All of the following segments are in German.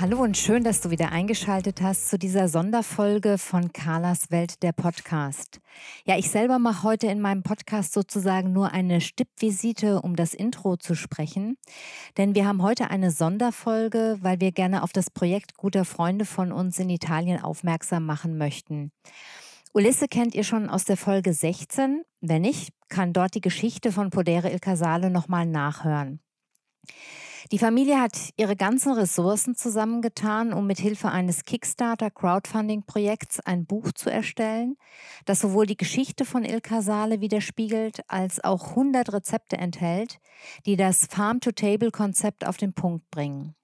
Hallo und schön, dass du wieder eingeschaltet hast zu dieser Sonderfolge von Carlas Welt der Podcast. Ja, ich selber mache heute in meinem Podcast sozusagen nur eine Stippvisite, um das Intro zu sprechen. Denn wir haben heute eine Sonderfolge, weil wir gerne auf das Projekt guter Freunde von uns in Italien aufmerksam machen möchten. Ulisse kennt ihr schon aus der Folge 16. Wenn nicht, kann dort die Geschichte von Podere Il Casale nochmal nachhören. Die Familie hat ihre ganzen Ressourcen zusammengetan, um mit Hilfe eines Kickstarter Crowdfunding Projekts ein Buch zu erstellen, das sowohl die Geschichte von Il Casale widerspiegelt, als auch 100 Rezepte enthält, die das Farm to Table Konzept auf den Punkt bringen.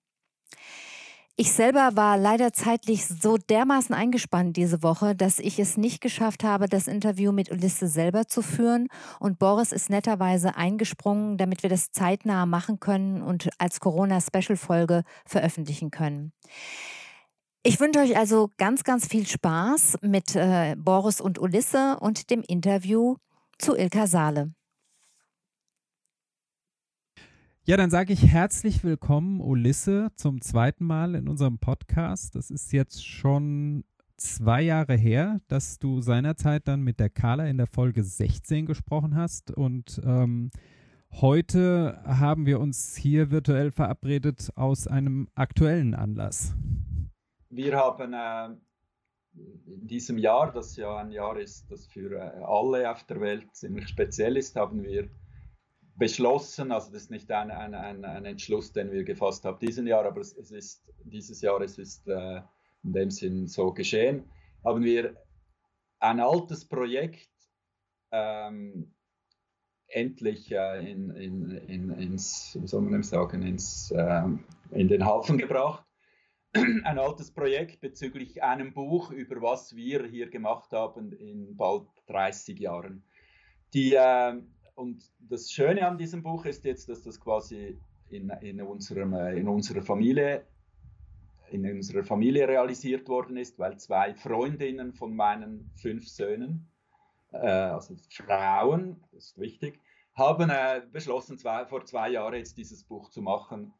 Ich selber war leider zeitlich so dermaßen eingespannt diese Woche, dass ich es nicht geschafft habe, das Interview mit Ulisse selber zu führen. Und Boris ist netterweise eingesprungen, damit wir das zeitnah machen können und als Corona-Special-Folge veröffentlichen können. Ich wünsche euch also ganz, ganz viel Spaß mit äh, Boris und Ulisse und dem Interview zu Ilka Saale. Ja, dann sage ich herzlich willkommen, Ulisse, zum zweiten Mal in unserem Podcast. Das ist jetzt schon zwei Jahre her, dass du seinerzeit dann mit der Carla in der Folge 16 gesprochen hast. Und ähm, heute haben wir uns hier virtuell verabredet aus einem aktuellen Anlass. Wir haben äh, in diesem Jahr, das ja ein Jahr ist, das für äh, alle auf der Welt ziemlich speziell ist, haben wir beschlossen, also das ist nicht ein, ein, ein, ein, Entschluss, den wir gefasst haben diesen Jahr, aber es, es ist dieses Jahr, es ist äh, in dem Sinn so geschehen, haben wir ein altes Projekt ähm, endlich äh, in, in, in, ins, wie soll man sagen, ins, äh, in den Hafen gebracht. Ein altes Projekt bezüglich einem Buch, über was wir hier gemacht haben in bald 30 Jahren. Die äh, und das Schöne an diesem Buch ist jetzt, dass das quasi in, in, unserem, äh, in unserer Familie in unserer Familie realisiert worden ist, weil zwei Freundinnen von meinen fünf Söhnen, äh, also Frauen, das ist wichtig, haben äh, beschlossen, zwei, vor zwei Jahren jetzt dieses Buch zu machen.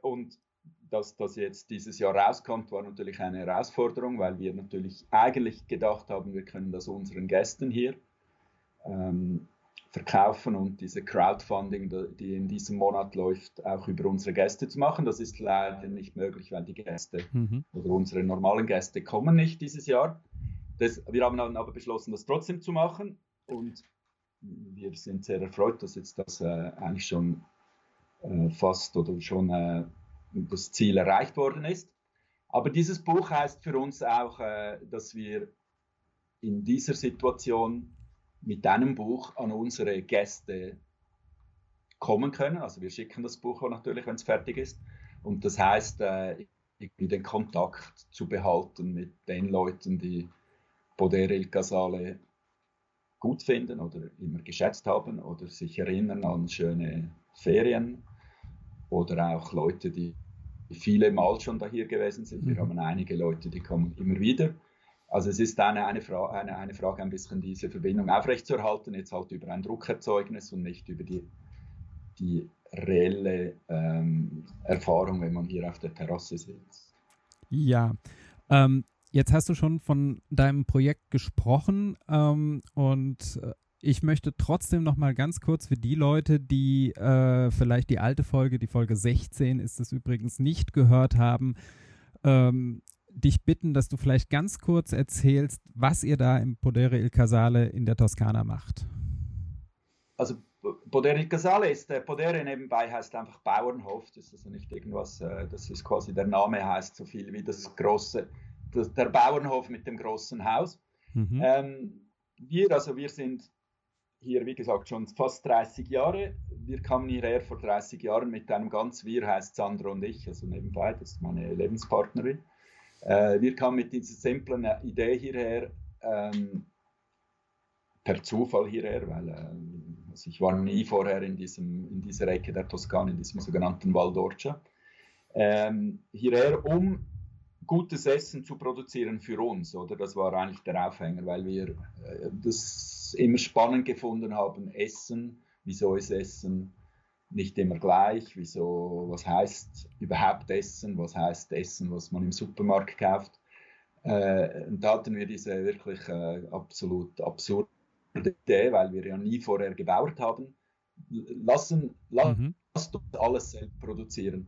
Und dass das jetzt dieses Jahr rauskommt, war natürlich eine Herausforderung, weil wir natürlich eigentlich gedacht haben, wir können das unseren Gästen hier ähm, verkaufen und diese Crowdfunding, die in diesem Monat läuft, auch über unsere Gäste zu machen. Das ist leider nicht möglich, weil die Gäste mhm. oder unsere normalen Gäste kommen nicht dieses Jahr. Das, wir haben aber beschlossen, das trotzdem zu machen und wir sind sehr erfreut, dass jetzt das äh, eigentlich schon äh, fast oder schon äh, das Ziel erreicht worden ist. Aber dieses Buch heißt für uns auch, äh, dass wir in dieser Situation mit einem Buch an unsere Gäste kommen können. Also wir schicken das Buch auch natürlich, wenn es fertig ist. Und das heißt, äh, den Kontakt zu behalten mit den Leuten, die Podere il Casale gut finden oder immer geschätzt haben oder sich erinnern an schöne Ferien oder auch Leute, die viele Mal schon da hier gewesen sind. Wir mhm. haben einige Leute, die kommen immer wieder. Also es ist eine, eine, Fra eine, eine Frage, ein bisschen diese Verbindung aufrechtzuerhalten, jetzt halt über ein Druckerzeugnis und nicht über die, die reelle ähm, Erfahrung, wenn man hier auf der Terrasse sitzt. Ja, ähm, jetzt hast du schon von deinem Projekt gesprochen ähm, und äh, ich möchte trotzdem noch mal ganz kurz für die Leute, die äh, vielleicht die alte Folge, die Folge 16 ist es übrigens nicht gehört haben, ähm, dich bitten, dass du vielleicht ganz kurz erzählst, was ihr da im Podere il Casale in der Toskana macht. Also Podere il Casale ist, der Podere nebenbei heißt einfach Bauernhof, das ist also nicht irgendwas, äh, das ist quasi der Name heißt so viel wie das große, das, der Bauernhof mit dem großen Haus. Mhm. Ähm, wir, also wir sind hier, wie gesagt, schon fast 30 Jahre. wir kamen hierher vor 30 Jahren mit einem ganz, wir heißt Sandra und ich, also nebenbei, das ist meine Lebenspartnerin. Äh, wir kamen mit dieser simplen Idee hierher, ähm, per Zufall hierher, weil äh, also ich war nie vorher in, diesem, in dieser Ecke der Toskana, in diesem sogenannten Val d'Orcia, ähm, hierher, um gutes Essen zu produzieren für uns, oder? Das war eigentlich der Aufhänger, weil wir äh, das immer spannend gefunden haben, Essen, wieso ist Essen nicht immer gleich, wieso, was heißt überhaupt Essen, was heißt Essen, was man im Supermarkt kauft. Äh, und da hatten wir diese wirklich äh, absolut absurde Idee, weil wir ja nie vorher gebaut haben. Lassen, lass, mhm. lasst uns alles selbst produzieren.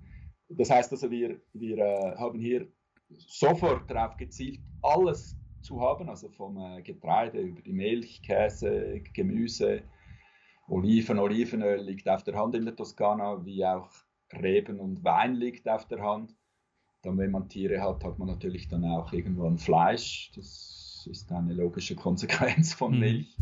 Das heißt also, wir, wir äh, haben hier sofort darauf gezielt, alles zu haben, also vom äh, Getreide über die Milch, Käse, Gemüse, Oliven, Olivenöl liegt auf der Hand in der Toskana, wie auch Reben und Wein liegt auf der Hand. Dann, wenn man Tiere hat, hat man natürlich dann auch irgendwann Fleisch. Das ist eine logische Konsequenz von mhm. Milch,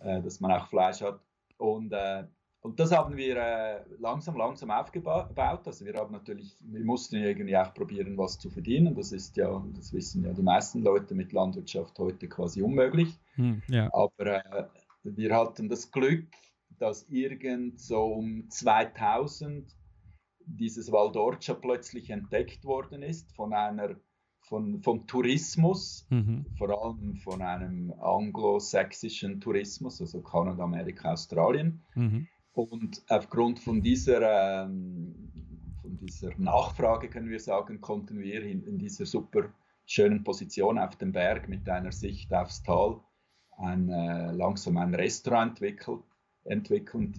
äh, dass man auch Fleisch hat. Und äh, und das haben wir äh, langsam, langsam aufgebaut. Also wir haben natürlich, wir mussten irgendwie auch probieren, was zu verdienen. Das ist ja, das wissen ja die meisten Leute mit Landwirtschaft heute quasi unmöglich. Hm, ja. Aber äh, wir hatten das Glück, dass irgend so um 2000 dieses Waldorcia plötzlich entdeckt worden ist von einer von, vom Tourismus, mhm. vor allem von einem anglosächsischen Tourismus, also Kanada, Amerika, Australien. Mhm. Und aufgrund von dieser, ähm, von dieser Nachfrage, können wir sagen, konnten wir in, in, dieser super schönen Position auf dem Berg mit einer Sicht aufs Tal ein, äh, langsam ein Restaurant entwickelt, entwickeln.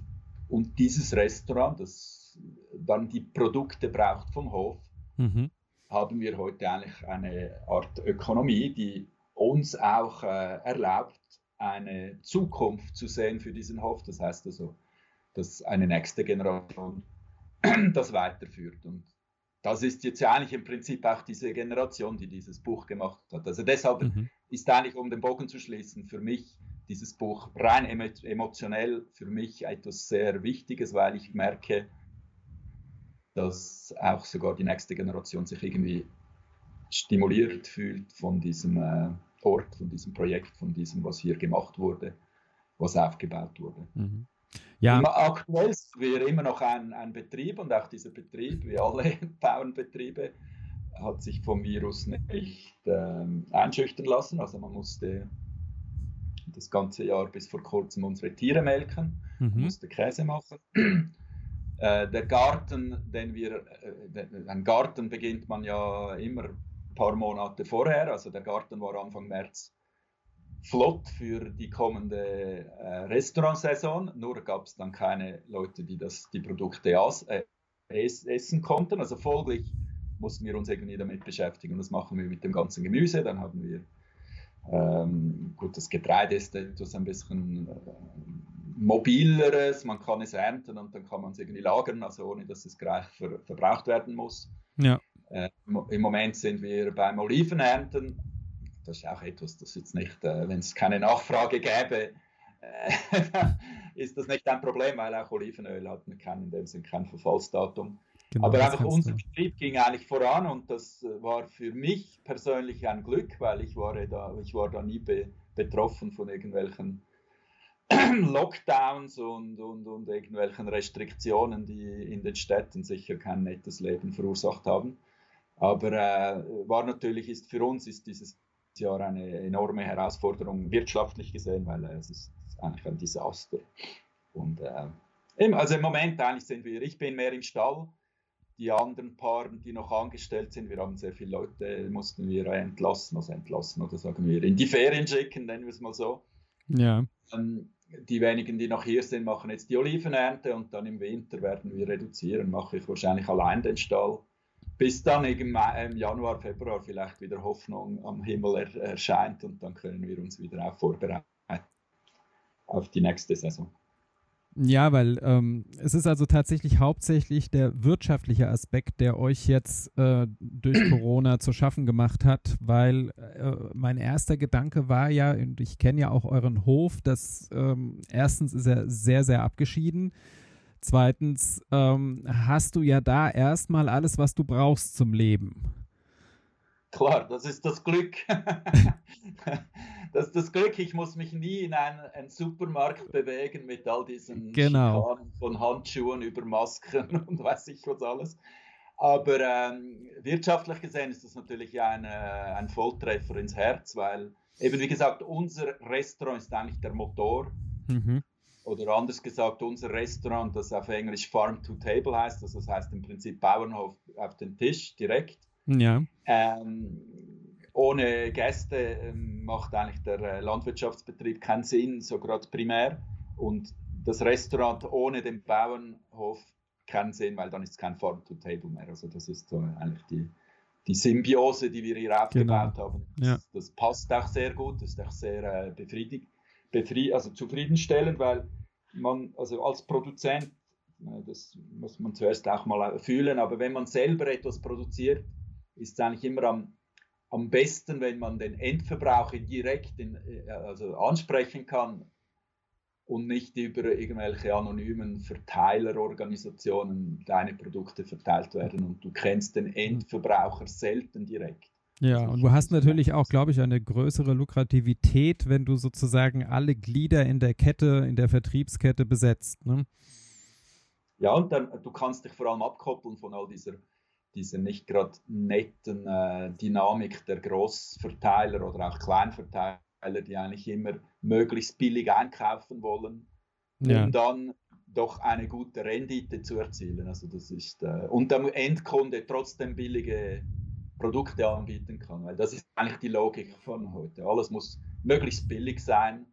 Und dieses Restaurant, das dann die Produkte braucht vom Hof, mhm. haben wir heute eigentlich eine Art Ökonomie, die uns auch äh, erlaubt, eine Zukunft zu sehen für diesen Hof. Das heißt also, dass eine nächste Generation das weiterführt. Und das ist jetzt ja eigentlich im Prinzip auch diese Generation, die dieses Buch gemacht hat. Also deshalb mhm. ist eigentlich, um den Bogen zu schließen, für mich dieses Buch rein emotionell für mich etwas sehr Wichtiges, weil ich merke, dass auch sogar die nächste Generation sich irgendwie stimuliert fühlt von diesem äh, Ort, von diesem Projekt, von diesem, was hier gemacht wurde, was aufgebaut wurde. Mhm. Ja. Aktuell sind wir immer noch ein, ein Betrieb und auch dieser Betrieb, wie alle Bauernbetriebe, hat sich vom Virus nicht ähm, einschüchtern lassen. Also man musste das ganze Jahr bis vor kurzem unsere Tiere melken, mhm. musste Käse machen. äh, der Garten, den wir, äh, ein Garten beginnt man ja immer ein paar Monate vorher. Also der Garten war Anfang März flott für die kommende äh, Restaurantsaison. Nur gab es dann keine Leute, die das, die Produkte aus, äh, essen konnten. Also folglich mussten wir uns irgendwie damit beschäftigen. Und das machen wir mit dem ganzen Gemüse. Dann haben wir ähm, gut, das Getreide ist etwas ein bisschen äh, mobileres, man kann es ernten und dann kann man es irgendwie lagern, also ohne dass es gleich ver verbraucht werden muss. Ja. Äh, Im Moment sind wir beim Olivenernten das ist auch etwas, das jetzt nicht, äh, wenn es keine Nachfrage gäbe, äh, ist das nicht ein Problem, weil auch Olivenöl hat kein, in dem Sinne kein Verfallsdatum. Genau, Aber einfach unser Betrieb ging eigentlich voran und das äh, war für mich persönlich ein Glück, weil ich war da, ich war da nie be betroffen von irgendwelchen Lockdowns und, und, und irgendwelchen Restriktionen, die in den Städten sicher kein nettes Leben verursacht haben. Aber äh, war natürlich, ist für uns ist dieses Jahr eine enorme Herausforderung wirtschaftlich gesehen, weil äh, es ist eigentlich ein Desaster. Und äh, also im Moment eigentlich sind wir, ich bin mehr im Stall, die anderen Paaren, die noch angestellt sind, wir haben sehr viele Leute, mussten wir entlassen, also entlassen oder sagen wir in die Ferien schicken, nennen wir es mal so. Ja. Ähm, die wenigen, die noch hier sind, machen jetzt die Olivenernte und dann im Winter werden wir reduzieren, mache ich wahrscheinlich allein den Stall bis dann im Januar, Februar vielleicht wieder Hoffnung am Himmel er, erscheint und dann können wir uns wieder auch vorbereiten auf die nächste Saison. Ja, weil ähm, es ist also tatsächlich hauptsächlich der wirtschaftliche Aspekt, der euch jetzt äh, durch Corona zu schaffen gemacht hat, weil äh, mein erster Gedanke war ja, und ich kenne ja auch euren Hof, dass ähm, erstens ist er sehr, sehr abgeschieden Zweitens ähm, hast du ja da erstmal alles, was du brauchst zum Leben. Klar, das ist das Glück. das ist das Glück, ich muss mich nie in einen, einen Supermarkt bewegen mit all diesen genau. von Handschuhen über Masken und weiß ich was alles. Aber ähm, wirtschaftlich gesehen ist das natürlich ein, äh, ein Volltreffer ins Herz, weil eben wie gesagt, unser Restaurant ist eigentlich der Motor. Mhm. Oder anders gesagt, unser Restaurant, das auf Englisch Farm to Table heißt, also das heißt im Prinzip Bauernhof auf den Tisch direkt. Ja. Ähm, ohne Gäste ähm, macht eigentlich der äh, Landwirtschaftsbetrieb keinen Sinn, so gerade primär. Und das Restaurant ohne den Bauernhof keinen Sinn, weil dann ist es kein Farm to Table mehr. Also das ist so eigentlich die, die Symbiose, die wir hier aufgebaut genau. haben. Das, ja. das, passt auch sehr gut, das ist auch sehr äh, befriedigend, befried, also zufriedenstellend, weil man, also als Produzent, äh, das muss man zuerst auch mal fühlen, aber wenn man selber etwas produziert, ist es eigentlich immer am, am besten, wenn man den Endverbraucher direkt in, äh, also ansprechen kann und nicht über irgendwelche anonymen Verteilerorganisationen deine Produkte verteilt werden und du kennst den Endverbraucher selten direkt. Ja, und du hast natürlich auch, glaube ich, eine größere Lukrativität, wenn du sozusagen alle Glieder in der Kette, in der Vertriebskette besetzt. Ne? Ja, und dann, du kannst dich vor allem abkoppeln von all dieser, dieser nicht gerade netten äh, Dynamik der Großverteiler oder auch Kleinverteiler die eigentlich immer möglichst billig einkaufen wollen, ja. um dann doch eine gute Rendite zu erzielen. Also das ist, äh, und der Endkunde trotzdem billige Produkte anbieten kann, weil das ist eigentlich die Logik von heute. Alles muss möglichst billig sein,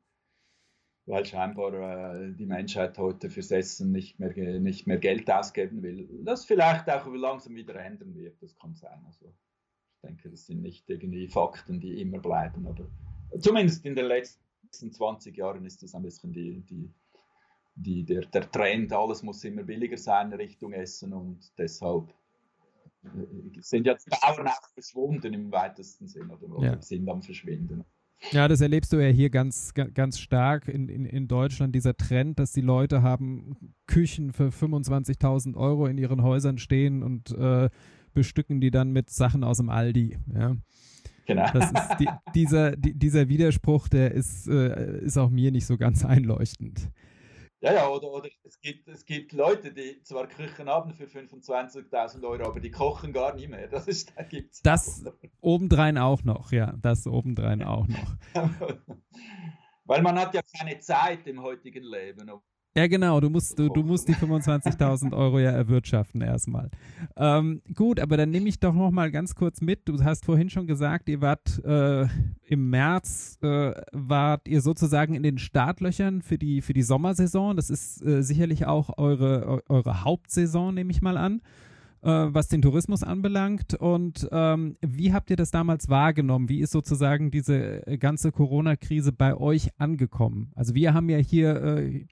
weil scheinbar äh, die Menschheit heute fürs Essen nicht mehr, nicht mehr Geld ausgeben will. Das vielleicht auch langsam wieder ändern wird, das kann sein. Also ich denke, das sind nicht irgendwie Fakten, die immer bleiben, aber zumindest in den letzten 20 Jahren ist das ein bisschen die, die, die, der, der Trend, alles muss immer billiger sein Richtung Essen und deshalb sind jetzt auch verschwunden im weitesten Sinn oder, ja. sind am Verschwinden. Ja, das erlebst du ja hier ganz, ganz stark in, in, in Deutschland, dieser Trend, dass die Leute haben Küchen für 25.000 Euro in ihren Häusern stehen und äh, bestücken die dann mit Sachen aus dem Aldi. Ja. Genau. Das ist die, dieser, die, dieser Widerspruch, der ist, äh, ist auch mir nicht so ganz einleuchtend. Ja, ja, oder, oder es, gibt, es gibt Leute, die zwar Küchen haben für 25.000 Euro, aber die kochen gar nicht mehr. Das, ist, da gibt's das auch. obendrein auch noch, ja, das obendrein auch noch. Weil man hat ja keine Zeit im heutigen Leben, ja, genau, du musst, du, du musst die 25.000 Euro ja erwirtschaften erstmal. Ähm, gut, aber dann nehme ich doch noch mal ganz kurz mit. Du hast vorhin schon gesagt, ihr wart äh, im März, äh, wart ihr sozusagen in den Startlöchern für die, für die Sommersaison. Das ist äh, sicherlich auch eure, eure Hauptsaison, nehme ich mal an äh, was den Tourismus anbelangt. Und ähm, wie habt ihr das damals wahrgenommen? Wie ist sozusagen diese äh, ganze Corona-Krise bei euch angekommen? Also wir haben ja hier äh,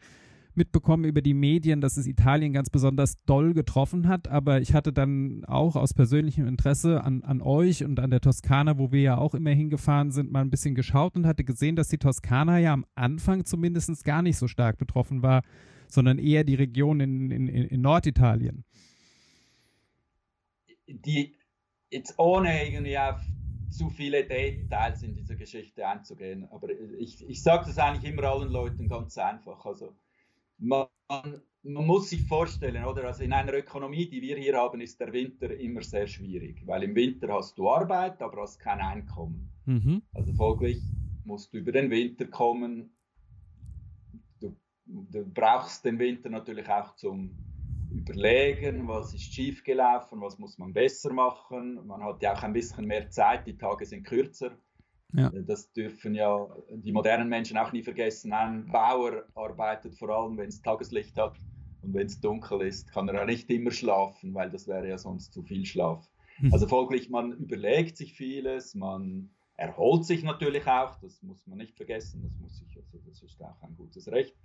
mitbekommen über die Medien, dass es Italien ganz besonders doll getroffen hat. Aber ich hatte dann auch aus persönlichem Interesse an, an euch und an der Toskana, wo wir ja auch immer hingefahren sind, mal ein bisschen geschaut und hatte gesehen, dass die Toskana ja am Anfang zumindest gar nicht so stark betroffen war, sondern eher die Region in, in, in Norditalien. Die jetzt ohne irgendwie auf zu viele Details in dieser Geschichte einzugehen. Aber ich, ich sage das eigentlich immer allen Leuten ganz einfach. Also man, man, muss sich vorstellen, oder? Also in einer Ökonomie, die wir hier haben, ist der Winter immer sehr schwierig, weil im Winter hast du Arbeit, aber hast kein Einkommen. Mhm. Also folglich musst du über den Winter kommen. Du, du brauchst den Winter natürlich auch zum Überlegen, was ist schiefgelaufen, was muss man besser machen. Man hat ja auch ein bisschen mehr Zeit, die Tage sind kürzer. Ja. Äh, das dürfen ja die modernen Menschen auch nie vergessen. Ein Bauer arbeitet vor allem, wenn es Tageslicht hat. Und wenn es dunkel ist, kann er ja nicht immer schlafen, weil das wäre ja sonst zu viel Schlaf. Mhm. Also folglich, man überlegt sich vieles, man erholt sich natürlich auch, das muss man nicht vergessen, das muss ich, also das ist auch ein gutes Recht.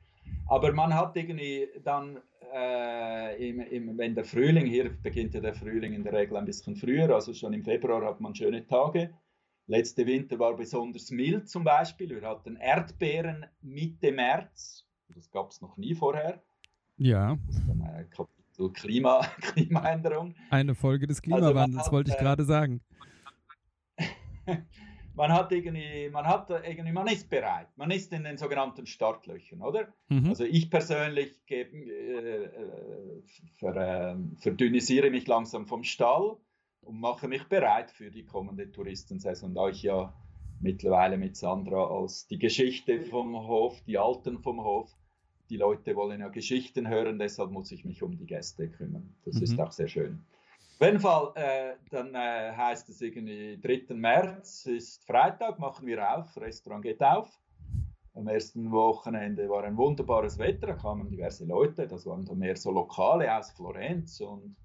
Aber man hat irgendwie dann, äh, im, im, wenn der Frühling, hier beginnt ja der Frühling in der Regel ein bisschen früher, also schon im Februar hat man schöne Tage, Letzte Winter war besonders mild zum Beispiel. Wir hatten Erdbeeren Mitte März. Das gab es noch nie vorher. Ja. äh, Kapitel Klima, Klimaänderung. Eine Folge des also Klimawandels, also wollte ich äh, gerade sagen. man hat irgendwie, man hat irgendwie, man ist bereit, man ist in den sogenannten Startlöchern, oder? Mhm. Also ich persönlich gebe, äh, äh ver, äh, verdünnisiere mich langsam vom Stall und mache mich bereit für die kommende Touristensaison, da ich ja mittlerweile mit Sandra als die Geschichte vom Hof, die Alten vom Hof, die Leute wollen ja Geschichten hören, deshalb muss ich mich um die Gäste kümmern. Das mhm. ist auch sehr schön. Auf jeden Fall, äh, dann äh, heißt es irgendwie 3. März ist Freitag, machen wir auf, Restaurant geht auf. Am ersten Wochenende war ein wunderbares Wetter, da kamen diverse Leute, das waren dann mehr so Lokale aus Florenz und,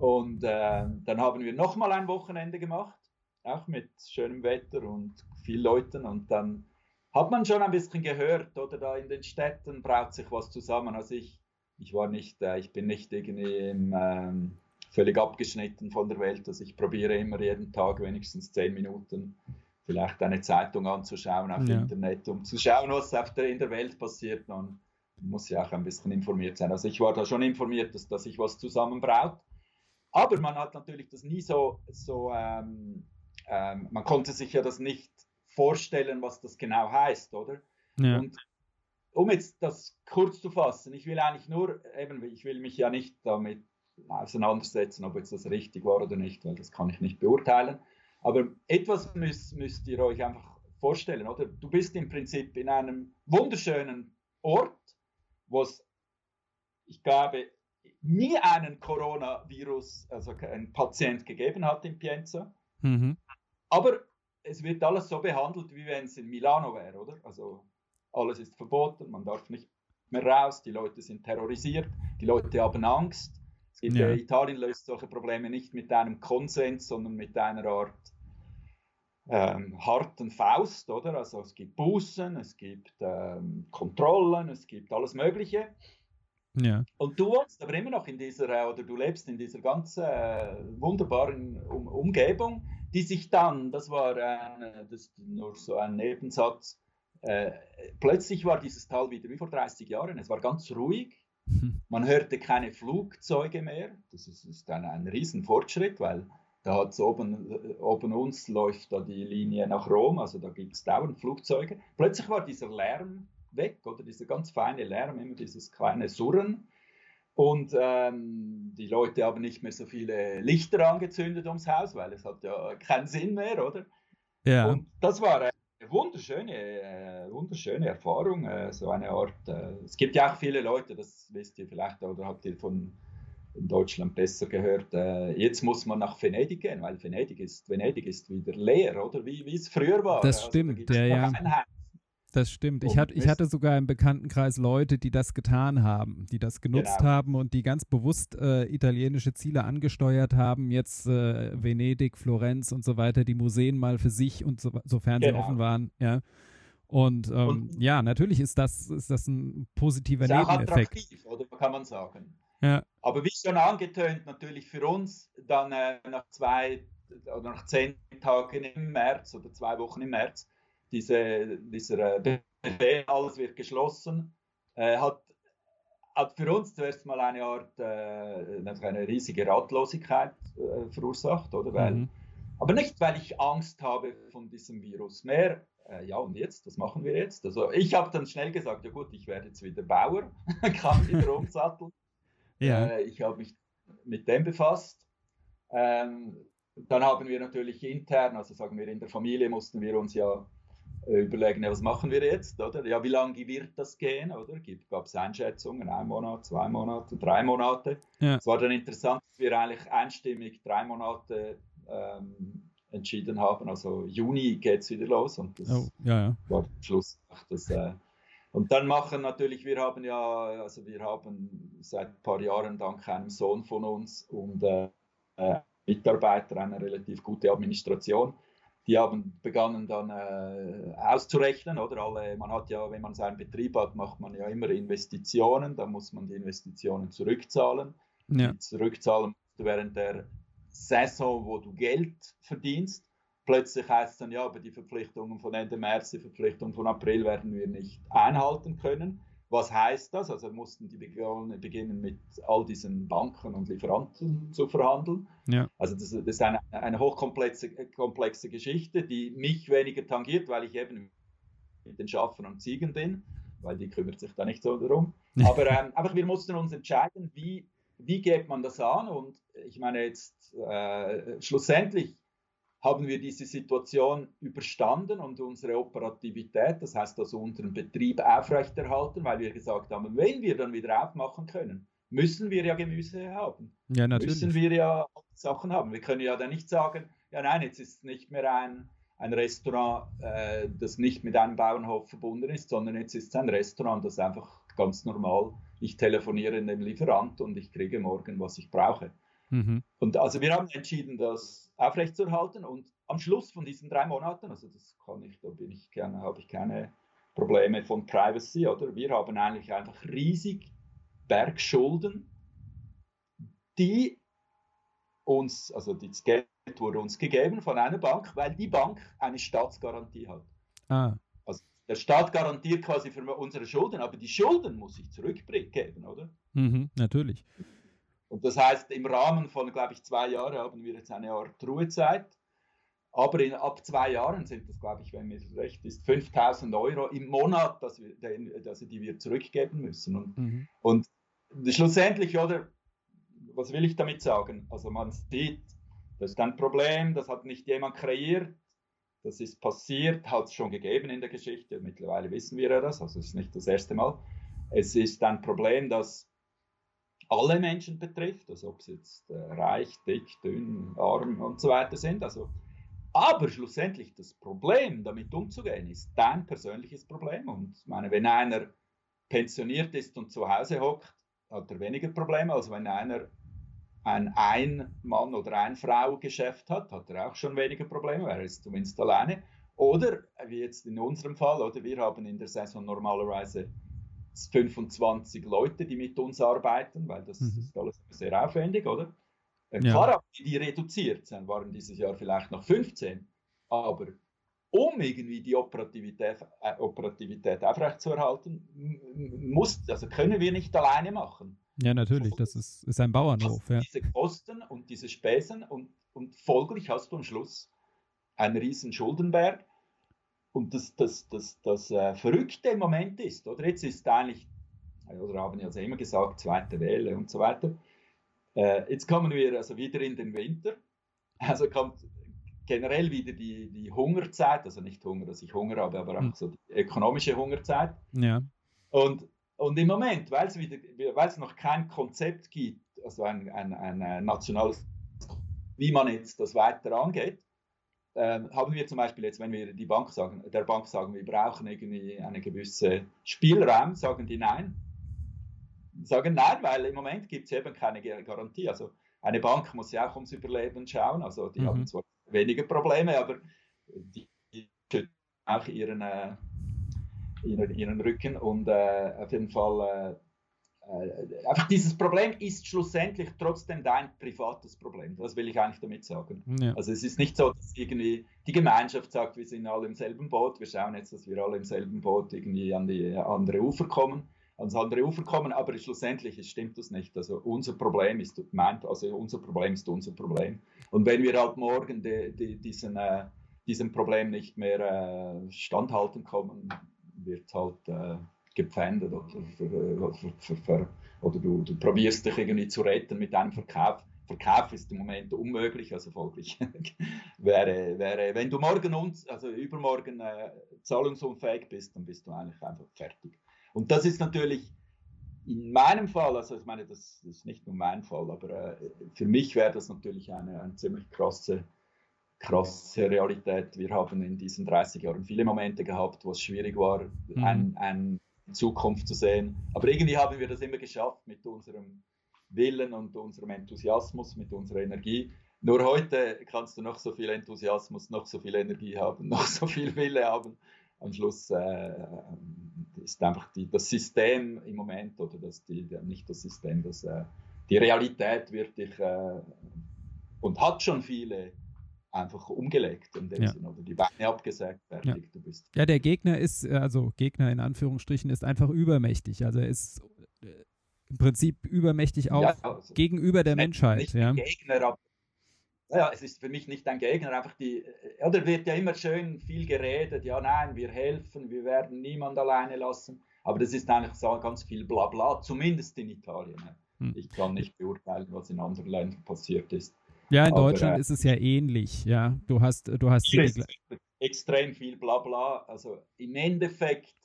und äh, dann haben wir nochmal ein Wochenende gemacht, auch mit schönem Wetter und vielen Leuten und dann hat man schon ein bisschen gehört, oder da in den Städten braut sich was zusammen. Also ich, ich war nicht, äh, ich bin nicht irgendwie im, ähm, völlig abgeschnitten von der Welt. Also ich probiere immer jeden Tag wenigstens zehn Minuten vielleicht eine Zeitung anzuschauen auf ja. Internet, um zu schauen, was auf der, in der Welt passiert. Man muss ja auch ein bisschen informiert sein. Also ich war da schon informiert, dass, dass sich was zusammenbraut. Aber man hat natürlich das nie so, so ähm, ähm, man konnte sich ja das nicht vorstellen, was das genau heißt, oder? Ja. Und um jetzt das kurz zu fassen, ich will eigentlich nur, eben, ich will mich ja nicht damit auseinandersetzen, ob jetzt das richtig war oder nicht, weil das kann ich nicht beurteilen. Aber etwas müsst, müsst ihr euch einfach vorstellen, oder? Du bist im Prinzip in einem wunderschönen Ort, wo es, ich glaube, nie einen Coronavirus, also einen Patient gegeben hat in Pienza. Mhm. Aber es wird alles so behandelt, wie wenn es in Milano wäre, oder? Also alles ist verboten, man darf nicht mehr raus, die Leute sind terrorisiert, die Leute haben Angst. In ja. Italien löst solche Probleme nicht mit einem Konsens, sondern mit einer Art ähm, harten Faust, oder? Also es gibt Bußen, es gibt ähm, Kontrollen, es gibt alles Mögliche. Ja. Und du wohnst aber immer noch in dieser, äh, oder du lebst in dieser ganz äh, wunderbaren um Umgebung, die sich dann, das war ein, das nur so ein Nebensatz, äh, plötzlich war dieses Tal wieder wie vor 30 Jahren, es war ganz ruhig, man hörte keine Flugzeuge mehr. Das ist, ist dann ein Riesenfortschritt, weil da hat oben, oben uns läuft da die Linie nach Rom, also da gibt es dauernd Flugzeuge. Plötzlich war dieser Lärm weg, oder dieser ganz feine Lärm, immer dieses kleine Surren. Und ähm, die Leute haben nicht mehr so viele Lichter angezündet ums Haus, weil es hat ja keinen Sinn mehr, oder? Ja. Und das war eine wunderschöne, äh, wunderschöne Erfahrung, äh, so eine Art. Äh, es gibt ja auch viele Leute, das wisst ihr vielleicht oder habt ihr von in Deutschland besser gehört. Äh, jetzt muss man nach Venedig gehen, weil Venedig ist, Venedig ist wieder leer, oder wie, wie es früher war. Das also, stimmt, da ja, ja. Das stimmt. Ich, hat, ich hatte sogar im Bekanntenkreis Leute, die das getan haben, die das genutzt genau. haben und die ganz bewusst äh, italienische Ziele angesteuert haben. Jetzt äh, Venedig, Florenz und so weiter, die Museen mal für sich und so, sofern genau. sie offen waren. Ja. Und, ähm, und, ja, natürlich ist das, ist das ein positiver ist Nebeneffekt. Attraktiv, oder kann man sagen. Ja. Aber wie schon angetönt, natürlich für uns dann äh, nach zwei oder nach zehn Tagen im März oder zwei Wochen im März diese, dieser Befehl, alles wird geschlossen, äh, hat, hat für uns zuerst mal eine Art, äh, eine riesige Ratlosigkeit äh, verursacht, oder? Weil, mhm. Aber nicht, weil ich Angst habe von diesem Virus, mehr, äh, ja und jetzt, was machen wir jetzt? Also ich habe dann schnell gesagt, ja gut, ich werde jetzt wieder Bauer, kann wieder umsatteln. ja. Äh, ich habe mich mit dem befasst. Ähm, dann haben wir natürlich intern, also sagen wir in der Familie, mussten wir uns ja überlegen, ja, was machen wir jetzt, oder? Ja, wie lange wird das gehen, oder? Gab es Einschätzungen, ein Monat, zwei Monate, drei Monate? Ja. Es war dann interessant, dass wir eigentlich einstimmig drei Monate ähm, entschieden haben. Also Juni geht es wieder los und das oh, ja, ja. war der Schluss. Das, äh, und dann machen natürlich, wir haben ja, also wir haben seit ein paar Jahren dank einem Sohn von uns und äh, äh Mitarbeiter eine relativ gute Administration die haben begonnen dann äh, auszurechnen, oder alle, man hat ja, wenn man seinen Betrieb hat, macht man ja immer Investitionen, dann muss man die Investitionen zurückzahlen. Ja. Die zurückzahlen während der Saison, wo du Geld verdienst. Plötzlich heißt es dann, ja, aber die Verpflichtungen von Ende März, die Verpflichtungen von April werden wir nicht einhalten können. Was heißt das? Also mussten die beginnen mit all diesen Banken und Lieferanten zu verhandeln. Ja. Also das, das ist eine, eine hochkomplexe komplexe Geschichte, die mich weniger tangiert, weil ich eben mit den Schafen und Ziegen bin, weil die kümmert sich da nicht so darum. Aber ähm, einfach wir mussten uns entscheiden, wie, wie geht man das an? Und ich meine jetzt äh, schlussendlich haben wir diese Situation überstanden und unsere Operativität, das heißt also unseren Betrieb aufrechterhalten, weil wir gesagt haben, wenn wir dann wieder aufmachen können, müssen wir ja Gemüse haben. Ja, natürlich. Müssen wir ja Sachen haben. Wir können ja dann nicht sagen, ja nein, jetzt ist es nicht mehr ein, ein Restaurant, äh, das nicht mit einem Bauernhof verbunden ist, sondern jetzt ist es ein Restaurant, das einfach ganz normal, ich telefoniere in dem Lieferant und ich kriege morgen, was ich brauche. Mhm. Und also wir haben entschieden, das aufrechtzuerhalten und am Schluss von diesen drei Monaten, also das kann ich, da bin ich gerne, habe ich keine Probleme von Privacy, oder? Wir haben eigentlich einfach riesig Bergschulden, die uns, also das Geld wurde uns gegeben von einer Bank, weil die Bank eine Staatsgarantie hat. Ah. Also der Staat garantiert quasi für unsere Schulden, aber die Schulden muss ich zurückgeben, oder? Mhm, natürlich. Und das heißt, im Rahmen von, glaube ich, zwei Jahren haben wir jetzt eine Art Ruhezeit. Aber in, ab zwei Jahren sind das, glaube ich, wenn mir recht ist, 5000 Euro im Monat, dass wir, dass, die wir zurückgeben müssen. Und, mhm. und schlussendlich, oder, was will ich damit sagen? Also man sieht, das ist ein Problem, das hat nicht jemand kreiert, das ist passiert, hat es schon gegeben in der Geschichte, mittlerweile wissen wir ja das, also es ist nicht das erste Mal. Es ist ein Problem, das alle Menschen betrifft, also ob sie jetzt äh, reich, dick, dünn, arm und so weiter sind. Also, aber schlussendlich das Problem, damit umzugehen, ist dein persönliches Problem. Und meine, wenn einer pensioniert ist und zu Hause hockt, hat er weniger Probleme, als wenn einer ein Ein-Mann- oder Ein-Frau-Geschäft hat, hat er auch schon weniger Probleme, er ist zumindest alleine. Oder, wie jetzt in unserem Fall, oder wir haben in der Saison normalerweise 25 Leute, die mit uns arbeiten, weil das mhm. ist alles sehr aufwendig, oder? Äh, ja. Klar, die reduziert sind, waren dieses Jahr vielleicht noch 15, aber um irgendwie die Operativität, äh, Operativität aufrechtzuerhalten, muss, also können wir nicht alleine machen. Ja, natürlich, das ist, ist ein Bauernhof. Ja. Diese Kosten und diese Spesen und, und folglich hast du am Schluss einen riesen Schuldenberg und das, das, das, das äh, Verrückte im Moment ist, oder jetzt ist eigentlich, oder haben ja also immer gesagt, zweite Welle und so weiter. Äh, jetzt kommen wir also wieder in den Winter. Also kommt generell wieder die, die Hungerzeit, also nicht Hunger, dass ich Hunger habe, aber auch hm. so die ökonomische Hungerzeit. Ja. Und, und im Moment, weil es, wieder, weil es noch kein Konzept gibt, also ein, ein, ein nationales, wie man jetzt das weiter angeht, ähm, haben wir zum Beispiel jetzt, wenn wir die Bank sagen, der Bank sagen, wir brauchen irgendwie einen gewissen Spielraum, sagen die nein. Sagen nein, weil im Moment gibt es eben keine Garantie. Also eine Bank muss ja auch ums Überleben schauen. Also die mhm. haben zwar weniger Probleme, aber die, die auch ihren, äh, ihren, ihren Rücken und äh, auf jeden Fall äh, einfach dieses Problem ist schlussendlich trotzdem dein privates Problem. Das will ich eigentlich damit sagen. Ja. Also es ist nicht so, dass irgendwie die Gemeinschaft sagt, wir sind alle im selben Boot, wir schauen jetzt, dass wir alle im selben Boot irgendwie an die andere Ufer kommen, ans andere Ufer kommen, aber schlussendlich stimmt das nicht. Also unser Problem ist mein, also unser Problem ist unser Problem. Und wenn wir halt morgen die, die, diesen, äh, diesem Problem nicht mehr äh, standhalten kommen, wird halt äh, gepfändet oder, oder du, du, probierst dich irgendwie zu retten mit einem Verkauf. Verkauf ist im Moment unmöglich, also folglich wäre, wäre, wenn du morgen uns, also übermorgen äh, zahlungsunfähig bist, dann bist du eigentlich einfach fertig. Und das ist natürlich in meinem Fall, also ich meine, das ist nicht nur mein Fall, aber äh, für mich wäre das natürlich eine, eine ziemlich krasse, krasse Realität. Wir haben in diesen 30 Jahren viele Momente gehabt, wo es schwierig war, mhm. ein, ein Zukunft zu sehen. Aber irgendwie haben wir das immer geschafft mit unserem Willen und unserem Enthusiasmus, mit unserer Energie. Nur heute kannst du noch so viel Enthusiasmus, noch so viel Energie haben, noch so viel Wille haben. Am Schluss äh, ist einfach die, das System im Moment, oder das, die, nicht das System, das, äh, die Realität wird dich äh, und hat schon viele einfach umgelegt in dem Ja. Sinn, oder die Beine abgesägt, fertig, Ja. du bist. Ja, der Gegner ist, äh, also Gegner in Anführungsstrichen, ist einfach übermächtig. Also er ist äh, im Prinzip übermächtig auch Ja, also, gegenüber der Menschheit. Nicht Ja. Gegner, aber ja, es ist für mich nicht ein Gegner, einfach die, äh, oder wird ja immer schön viel geredet, ja nein, wir helfen, wir werden niemand alleine lassen, aber das ist eigentlich so ganz viel Blabla, zumindest in Italien. Hm. Ich kann nicht beurteilen, was in anderen Ländern passiert ist. Ja, in Aber, Deutschland äh, ist es ja ähnlich. Ja, du hast, du hast extrem viel Blabla, also im Endeffekt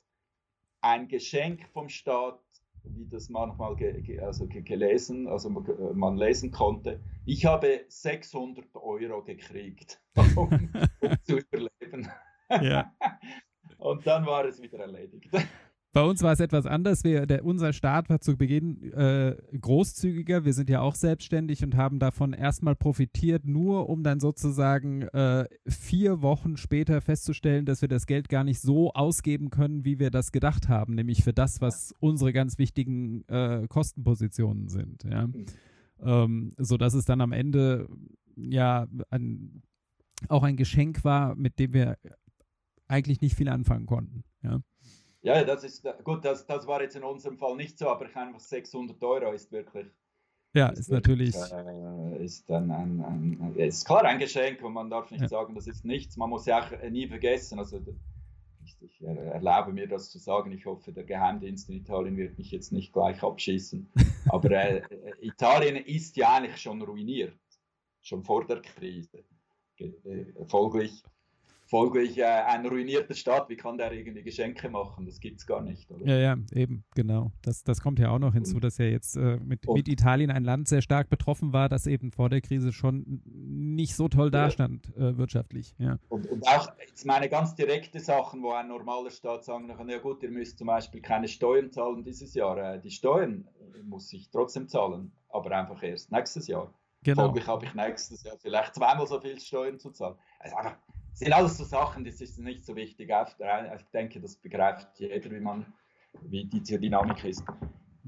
ein Geschenk vom Staat, wie das manchmal ge, ge, also ge, gelesen, also man, man lesen konnte. Ich habe 600 Euro gekriegt, um, um zu überleben. ja. Und dann war es wieder erledigt. Bei uns war es etwas anders. Wir, der, unser Start war zu Beginn äh, großzügiger. Wir sind ja auch selbstständig und haben davon erstmal profitiert, nur um dann sozusagen äh, vier Wochen später festzustellen, dass wir das Geld gar nicht so ausgeben können, wie wir das gedacht haben, nämlich für das, was unsere ganz wichtigen äh, Kostenpositionen sind. Ja? Mhm. Ähm, so dass es dann am Ende ja ein, auch ein Geschenk war, mit dem wir eigentlich nicht viel anfangen konnten. Ja. Ja, das ist gut, das, das war jetzt in unserem Fall nicht so, aber einfach 600 Euro ist wirklich Ja, ist wirklich, natürlich. Äh, ist dann ein, ein, ein, ist klar ein Geschenk und man darf nicht Ja. sagen, das ist nichts. Man muss ja auch äh, nie vergessen. Also ich, ich er- erlaube mir das zu sagen. Ich hoffe, der Geheimdienst in Italien wird mich jetzt nicht gleich abschießen. Aber äh, äh, Italien ist ja eigentlich schon ruiniert, schon vor der Krise. Äh, Folglich, folglich äh, ein ruinierter Staat, wie kann der irgendwie Geschenke machen? Das gibt es gar nicht. Oder? Ja, ja, eben, genau. Das, das kommt ja auch noch hinzu, dass ja jetzt äh, mit, mit Italien ein Land sehr stark betroffen war, das eben vor der Krise schon nicht so toll Ja. dastand äh, wirtschaftlich. Ja. Und, und auch jetzt meine ganz direkte Sachen, wo ein normaler Staat sagen kann, ja gut, ihr müsst zum Beispiel keine Steuern zahlen dieses Jahr. Äh, Die Steuern muss ich trotzdem zahlen, aber einfach erst nächstes Jahr. Genau. Folglich habe ich nächstes Jahr vielleicht zweimal so viel Steuern zu zahlen. Also einfach, sind alles so Sachen, das ist nicht so wichtig. Ich denke, das begreift jeder, wie man, wie diese Dynamik ist.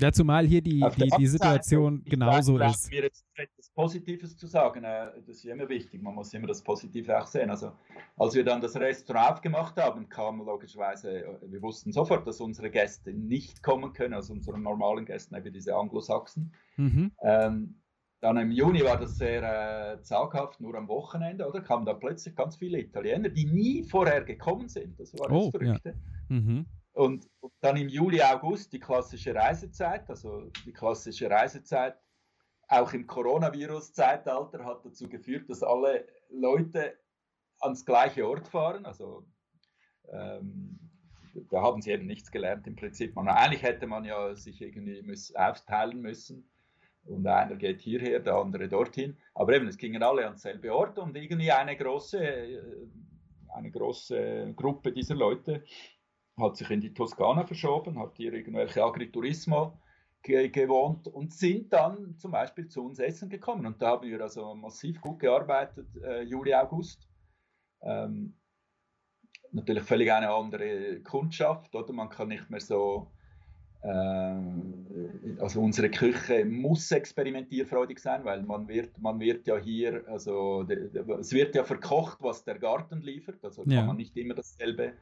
Ja, zumal hier die, die, die Seite, Situation ich genauso glaube, ist. Mir jetzt etwas Positives zu sagen, äh, das ist immer wichtig. Man muss immer das Positive auch sehen. Also, als wir dann das Restaurant aufgemacht haben, kam logischerweise, äh, wir wussten sofort, dass unsere Gäste nicht kommen können, also unsere normalen Gäste, eben diese Anglosachsen. Mhm. Ähm, dann im Juni war das sehr äh, zaghaft, nur am Wochenende, oder? Kamen dann plötzlich ganz viele Italiener, die nie vorher gekommen sind. Das war Oh, das Verrückte. Mhm. Und, und dann im Juli, August die klassische Reisezeit, also die klassische Reisezeit, auch im Coronavirus-Zeitalter hat dazu geführt, dass alle Leute ans gleiche Ort fahren. Also ähm, da haben sie eben nichts gelernt im Prinzip. Man, eigentlich hätte man ja sich irgendwie müß, aufteilen müssen. Und einer geht hierher, der andere dorthin. Aber eben, es gingen alle ans selbe Ort und irgendwie eine große, äh, eine große Gruppe dieser Leute hat sich in die Toskana verschoben, hat hier irgendwelche Agriturismo ge gewohnt und sind dann zum Beispiel zu uns essen gekommen. Und da haben wir also massiv gut gearbeitet, äh, Juli, August. Ähm, natürlich völlig eine andere Kundschaft, oder? Man kann nicht mehr so, also unsere Küche muss experimentierfreudig sein, weil man wird, man wird ja hier, also es wird ja verkocht, was der Garten liefert, also kann Ja. man nicht immer dasselbe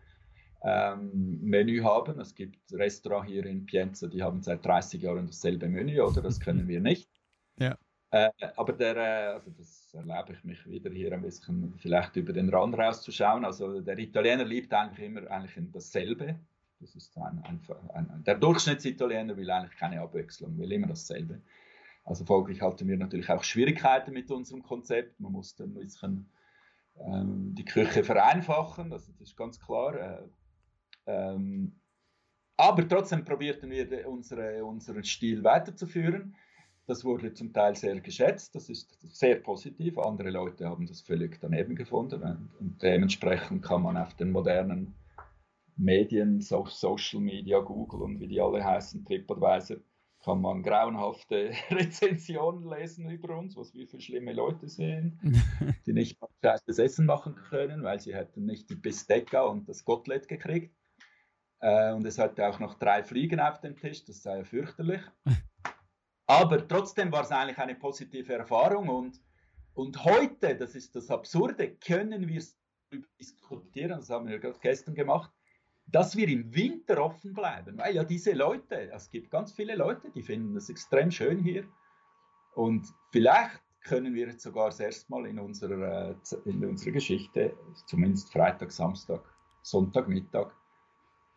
ähm, Menü haben. Es gibt Restaurants hier in Pienza, die haben seit 30 Jahren dasselbe Menü, oder das können wir nicht. Ja. Äh, aber der, äh, also das erlaube ich mich wieder hier ein bisschen vielleicht über den Rand rauszuschauen. Also der Italiener liebt eigentlich immer eigentlich dasselbe. Das ist ein, ein, ein, der Durchschnittsitaliener will eigentlich keine Abwechslung, will immer dasselbe. Also folglich hatten wir natürlich auch Schwierigkeiten mit unserem Konzept. Man musste ein bisschen ähm, die Küche vereinfachen, das, das ist ganz klar. Äh, ähm, aber trotzdem probierten wir unsere, unseren Stil weiterzuführen. Das wurde zum Teil sehr geschätzt, das ist sehr positiv. Andere Leute haben das völlig daneben gefunden. Und, und dementsprechend kann man auf den modernen Medien, so, Social Media, Google und wie die alle heißen, TripAdvisor, kann man grauenhafte Rezensionen lesen über uns, was wir für schlimme Leute sind, die nicht gescheites Essen machen können, weil sie hätten nicht die Bistecca und das Kotelett gekriegt. Äh, und es hatte auch noch drei Fliegen auf dem Tisch, das sei ja fürchterlich. Aber trotzdem war es eigentlich eine positive Erfahrung und und heute, das ist das Absurde, können wir diskutieren, das haben wir gerade gestern gemacht, dass wir im Winter offen bleiben. Weil ja diese Leute, es gibt ganz viele Leute, die finden es extrem schön hier. Und vielleicht können wir jetzt sogar das erste Mal in unserer, äh, in unserer Geschichte, zumindest Freitag, Samstag, Sonntag, Mittag,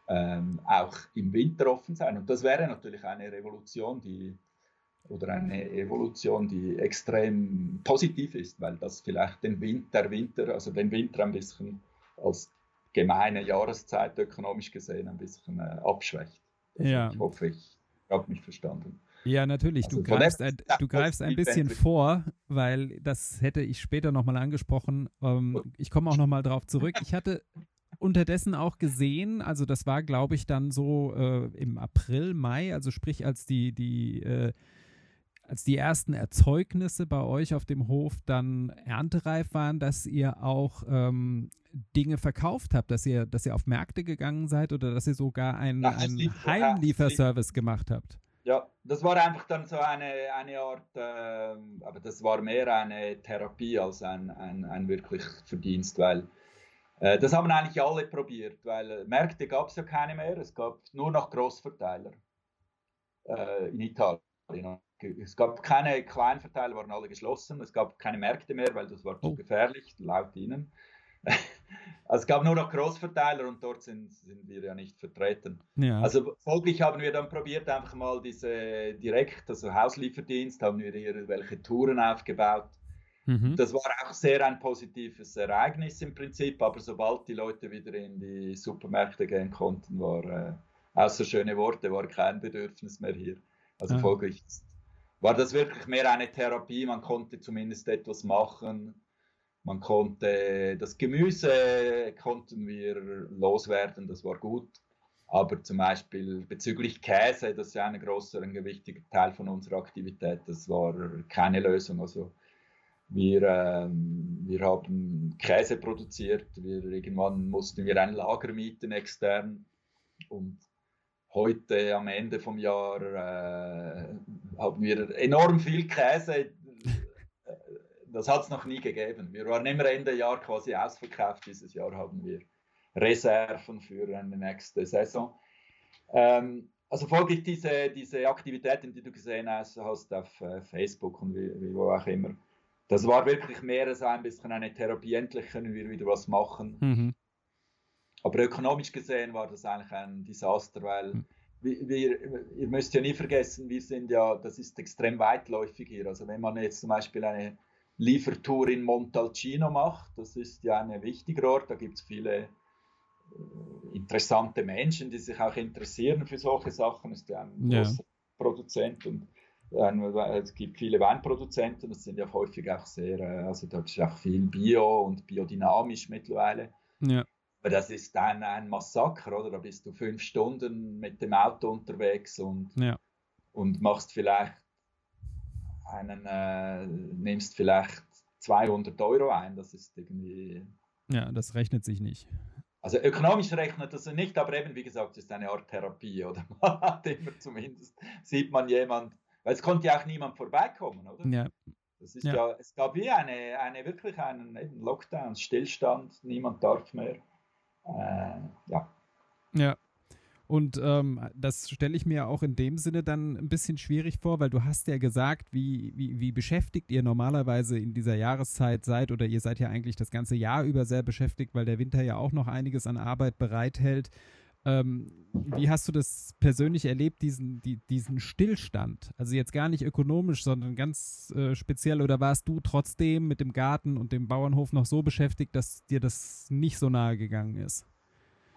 ähm, auch im Winter offen sein. Und das wäre natürlich eine Revolution, die oder eine Evolution, die extrem positiv ist, weil das vielleicht den Winter, Winter, also den Winter ein bisschen als gemeine Jahreszeit ökonomisch gesehen ein bisschen äh, abschwächt. Also ja. Ich hoffe, ich habe mich verstanden. Ja, natürlich. Also du greifst, ein, du greifst ein bisschen vor, weil das hätte ich später nochmal angesprochen. Ähm, ich komme auch nochmal drauf zurück. Ich hatte unterdessen auch gesehen, also das war, glaube ich, dann so äh, im April, Mai, also sprich, als die, die äh, als die ersten Erzeugnisse bei euch auf dem Hof dann erntereif waren, dass ihr auch ähm, Dinge verkauft habt, dass ihr, dass ihr auf Märkte gegangen seid oder dass ihr sogar einen, ja, einen Heimlieferservice gemacht habt. Ja, das war einfach dann so eine, eine Art, äh, aber das war mehr eine Therapie als ein, ein, ein wirklich Verdienst, weil äh, das haben eigentlich alle probiert, weil Märkte gab es ja keine mehr, es gab nur noch Großverteiler äh, in Italien es gab keine Kleinverteiler, waren alle geschlossen. Es gab keine Märkte mehr, weil das war oh. zu gefährlich, laut ihnen. also es gab nur noch Großverteiler und dort sind, sind wir ja nicht vertreten. Ja. Also folglich haben wir dann probiert, einfach mal diese direkt, also Hauslieferdienst, haben wir hier welche Touren aufgebaut. Mhm. Das war auch sehr ein positives Ereignis im Prinzip, aber sobald die Leute wieder in die Supermärkte gehen konnten, war äh, außer schöne Worte, war kein Bedürfnis mehr hier. Also ja. folglich war das wirklich mehr eine Therapie. Man konnte zumindest etwas machen. Man konnte das Gemüse konnten wir loswerden, das war gut. Aber zum Beispiel bezüglich Käse, das ist ja ein großer, ein gewichtiger Teil von unserer Aktivität, das war keine Lösung. Also wir, ähm, wir haben Käse produziert, wir, irgendwann mussten wir ein Lager mieten extern und heute am Ende vom Jahr äh, haben wir enorm viel Käse. Äh, das hat es noch nie gegeben. Wir waren immer Ende Jahr quasi ausverkauft. Dieses Jahr haben wir Reserven für eine nächste Saison. Ähm, also folglich diese, diese Aktivitäten, die du gesehen hast, hast auf äh, Facebook und wie, wie, wo auch immer. Das war wirklich mehr so ein bisschen eine Therapie. Endlich können wir wieder was machen. Mhm. Aber ökonomisch gesehen war das eigentlich ein Desaster, weil mhm. Wir, ihr müsst ja nie vergessen, wir sind ja, das ist extrem weitläufig hier. Also wenn man jetzt zum Beispiel eine Liefertour in Montalcino macht, das ist ja ein wichtiger Ort, da gibt es viele äh, interessante Menschen, die sich auch interessieren für solche Sachen. Das ist ja ein ja. großer Produzent und äh, es gibt viele Weinproduzenten, das sind ja häufig auch sehr, äh, also da ist auch viel Bio und biodynamisch mittlerweile. Aber das ist dann ein Massaker, oder? Da bist du fünf Stunden mit dem Auto unterwegs und, ja. und machst vielleicht einen, äh, nimmst vielleicht 200 Euro ein. Das ist irgendwie. Ja, das rechnet sich nicht. Also ökonomisch rechnet das nicht, aber eben, wie gesagt, ist eine Art Therapie, oder? Man hat immer zumindest, sieht man jemand, weil es konnte ja auch niemand vorbeikommen, oder? Ja. Das ist ja, ja es gab wie eine, eine wirklich einen Lockdown, Stillstand, niemand darf mehr. Äh, ja. Ja. Und ähm, das stelle ich mir auch in dem Sinne dann ein bisschen schwierig vor, weil du hast ja gesagt, wie, wie, wie beschäftigt ihr normalerweise in dieser Jahreszeit seid oder ihr seid ja eigentlich das ganze Jahr über sehr beschäftigt, weil der Winter ja auch noch einiges an Arbeit bereithält. Ähm, wie hast du das persönlich erlebt, diesen, die, diesen Stillstand? Also jetzt gar nicht ökonomisch, sondern ganz äh, speziell. Oder warst du trotzdem mit dem Garten und dem Bauernhof noch so beschäftigt, dass dir das nicht so nahe gegangen ist?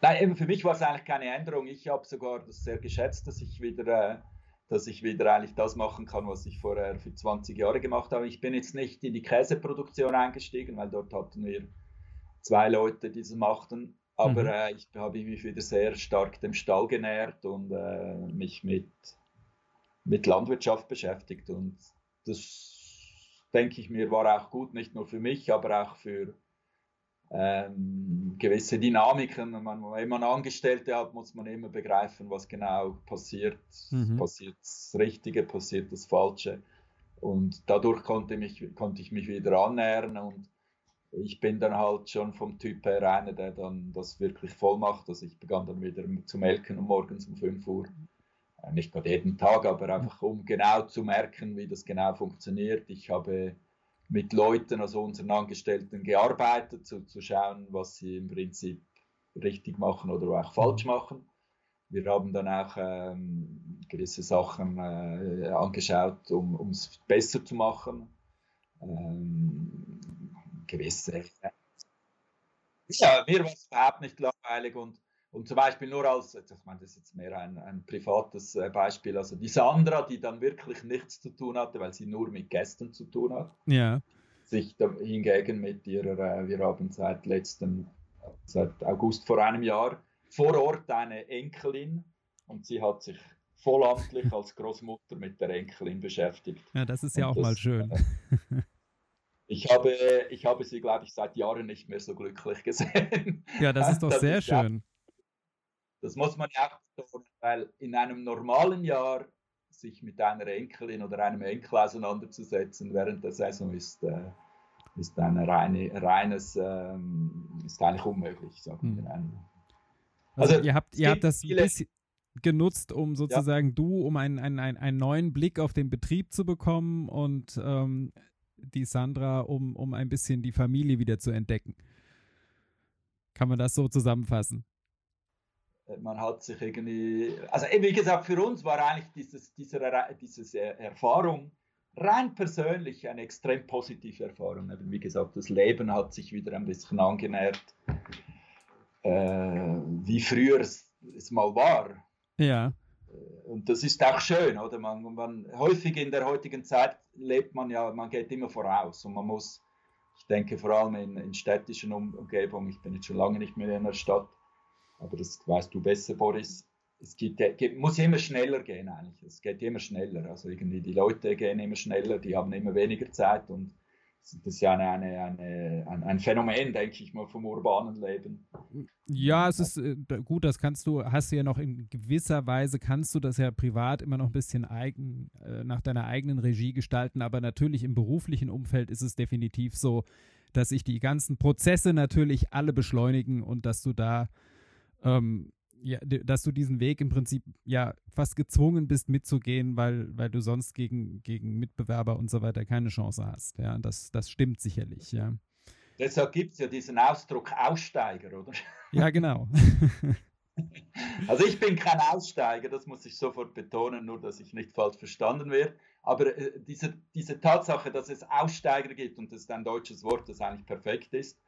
Nein, eben für mich war es eigentlich keine Änderung. Ich habe sogar das sehr geschätzt, dass ich wieder, äh, dass ich wieder eigentlich das machen kann, was ich vorher für 20 Jahre gemacht habe. Ich bin jetzt nicht in die Käseproduktion eingestiegen, weil dort hatten wir zwei Leute, die das machten. Aber mhm. äh, ich habe mich wieder sehr stark dem Stall genährt und äh, mich mit, mit Landwirtschaft beschäftigt. Und das, denke ich mir, war auch gut, nicht nur für mich, aber auch für ähm, gewisse Dynamiken. Man, wenn man Angestellte hat, muss man immer begreifen, was genau passiert. Mhm. Passiert das Richtige, passiert das Falsche. Und dadurch konnte, mich, konnte ich mich wieder annähern und ich bin dann halt schon vom Typ her einer, der dann das wirklich voll macht. Also ich begann dann wieder zu melken um morgens um 5 Uhr. Äh, nicht gerade jeden Tag, aber einfach um genau zu merken, wie das genau funktioniert. Ich habe mit Leuten, also unseren Angestellten, gearbeitet, zu, zu schauen, was sie im Prinzip richtig machen oder auch falsch machen. Wir haben dann auch ähm, gewisse Sachen äh, angeschaut, um es besser zu machen. Ähm, gewisse. Ja, mir war es überhaupt nicht langweilig und, und zum Beispiel nur als, ich meine, das ist jetzt mehr ein, ein privates äh, Beispiel, also die Sandra, die dann wirklich nichts zu tun hatte, weil sie nur mit Gästen zu tun hat. Ja. Sich hingegen mit ihrer, äh, wir haben seit letzten, seit August vor einem Jahr vor Ort eine Enkelin und sie hat sich vollamtlich als Großmutter mit der Enkelin beschäftigt. Ja, das ist ja und auch das, mal schön. Ich habe, ich habe sie, glaube ich, seit Jahren nicht mehr so glücklich gesehen. Ja, das ist doch das sehr ist schön. Das muss man ja auch betonen, weil in einem normalen Jahr sich mit einer Enkelin oder einem Enkel auseinanderzusetzen während der Saison ist, äh, ist ein reine, reines, ähm, ist eigentlich unmöglich. Sagen wir. Hm. Also, also ihr habt, ihr habt das bisschen genutzt, um sozusagen ja. du, um einen, einen, einen neuen Blick auf den Betrieb zu bekommen und ähm, die Sandra, um, um ein bisschen die Familie wieder zu entdecken. Kann man das so zusammenfassen? Äh, man hat sich irgendwie, also wie gesagt, für uns war eigentlich dieses, diese, diese Erfahrung rein persönlich eine extrem positive Erfahrung. Wie gesagt, das Leben hat sich wieder ein bisschen angenähert, äh, wie früher es, es mal war. Ja. Und das ist auch schön, oder? Man, man, häufig in der heutigen Zeit lebt man ja, man geht immer voraus und man muss, ich denke vor allem in, in städtischen um Umgebungen, ich bin jetzt schon lange nicht mehr in einer Stadt, aber das weißt du besser, Boris, es geht, geht, muss immer schneller gehen eigentlich. Es geht immer schneller. Also irgendwie die Leute gehen immer schneller, die haben immer weniger Zeit und das ist ja eine, eine, eine, ein, Phänomen, denke ich mal, vom urbanen Leben. Ja, es ist äh, gut, das kannst du, hast du ja noch in gewisser Weise, kannst du das ja privat immer noch ein bisschen eigen, äh, nach deiner eigenen Regie gestalten, aber natürlich im beruflichen Umfeld ist es definitiv so, dass sich die ganzen Prozesse natürlich alle beschleunigen und dass du da ähm, ja, dass du diesen Weg im Prinzip ja fast gezwungen bist mitzugehen, weil, weil du sonst gegen, gegen Mitbewerber und so weiter keine Chance hast. Ja, das, das stimmt sicherlich, ja. Deshalb gibt es ja diesen Ausdruck Aussteiger, oder? Ja, genau. also ich bin kein Aussteiger, das muss ich sofort betonen, nur dass ich nicht falsch verstanden werde. Aber äh, diese, diese Tatsache, dass es Aussteiger gibt, und das ist ein deutsches Wort, das eigentlich perfekt ist,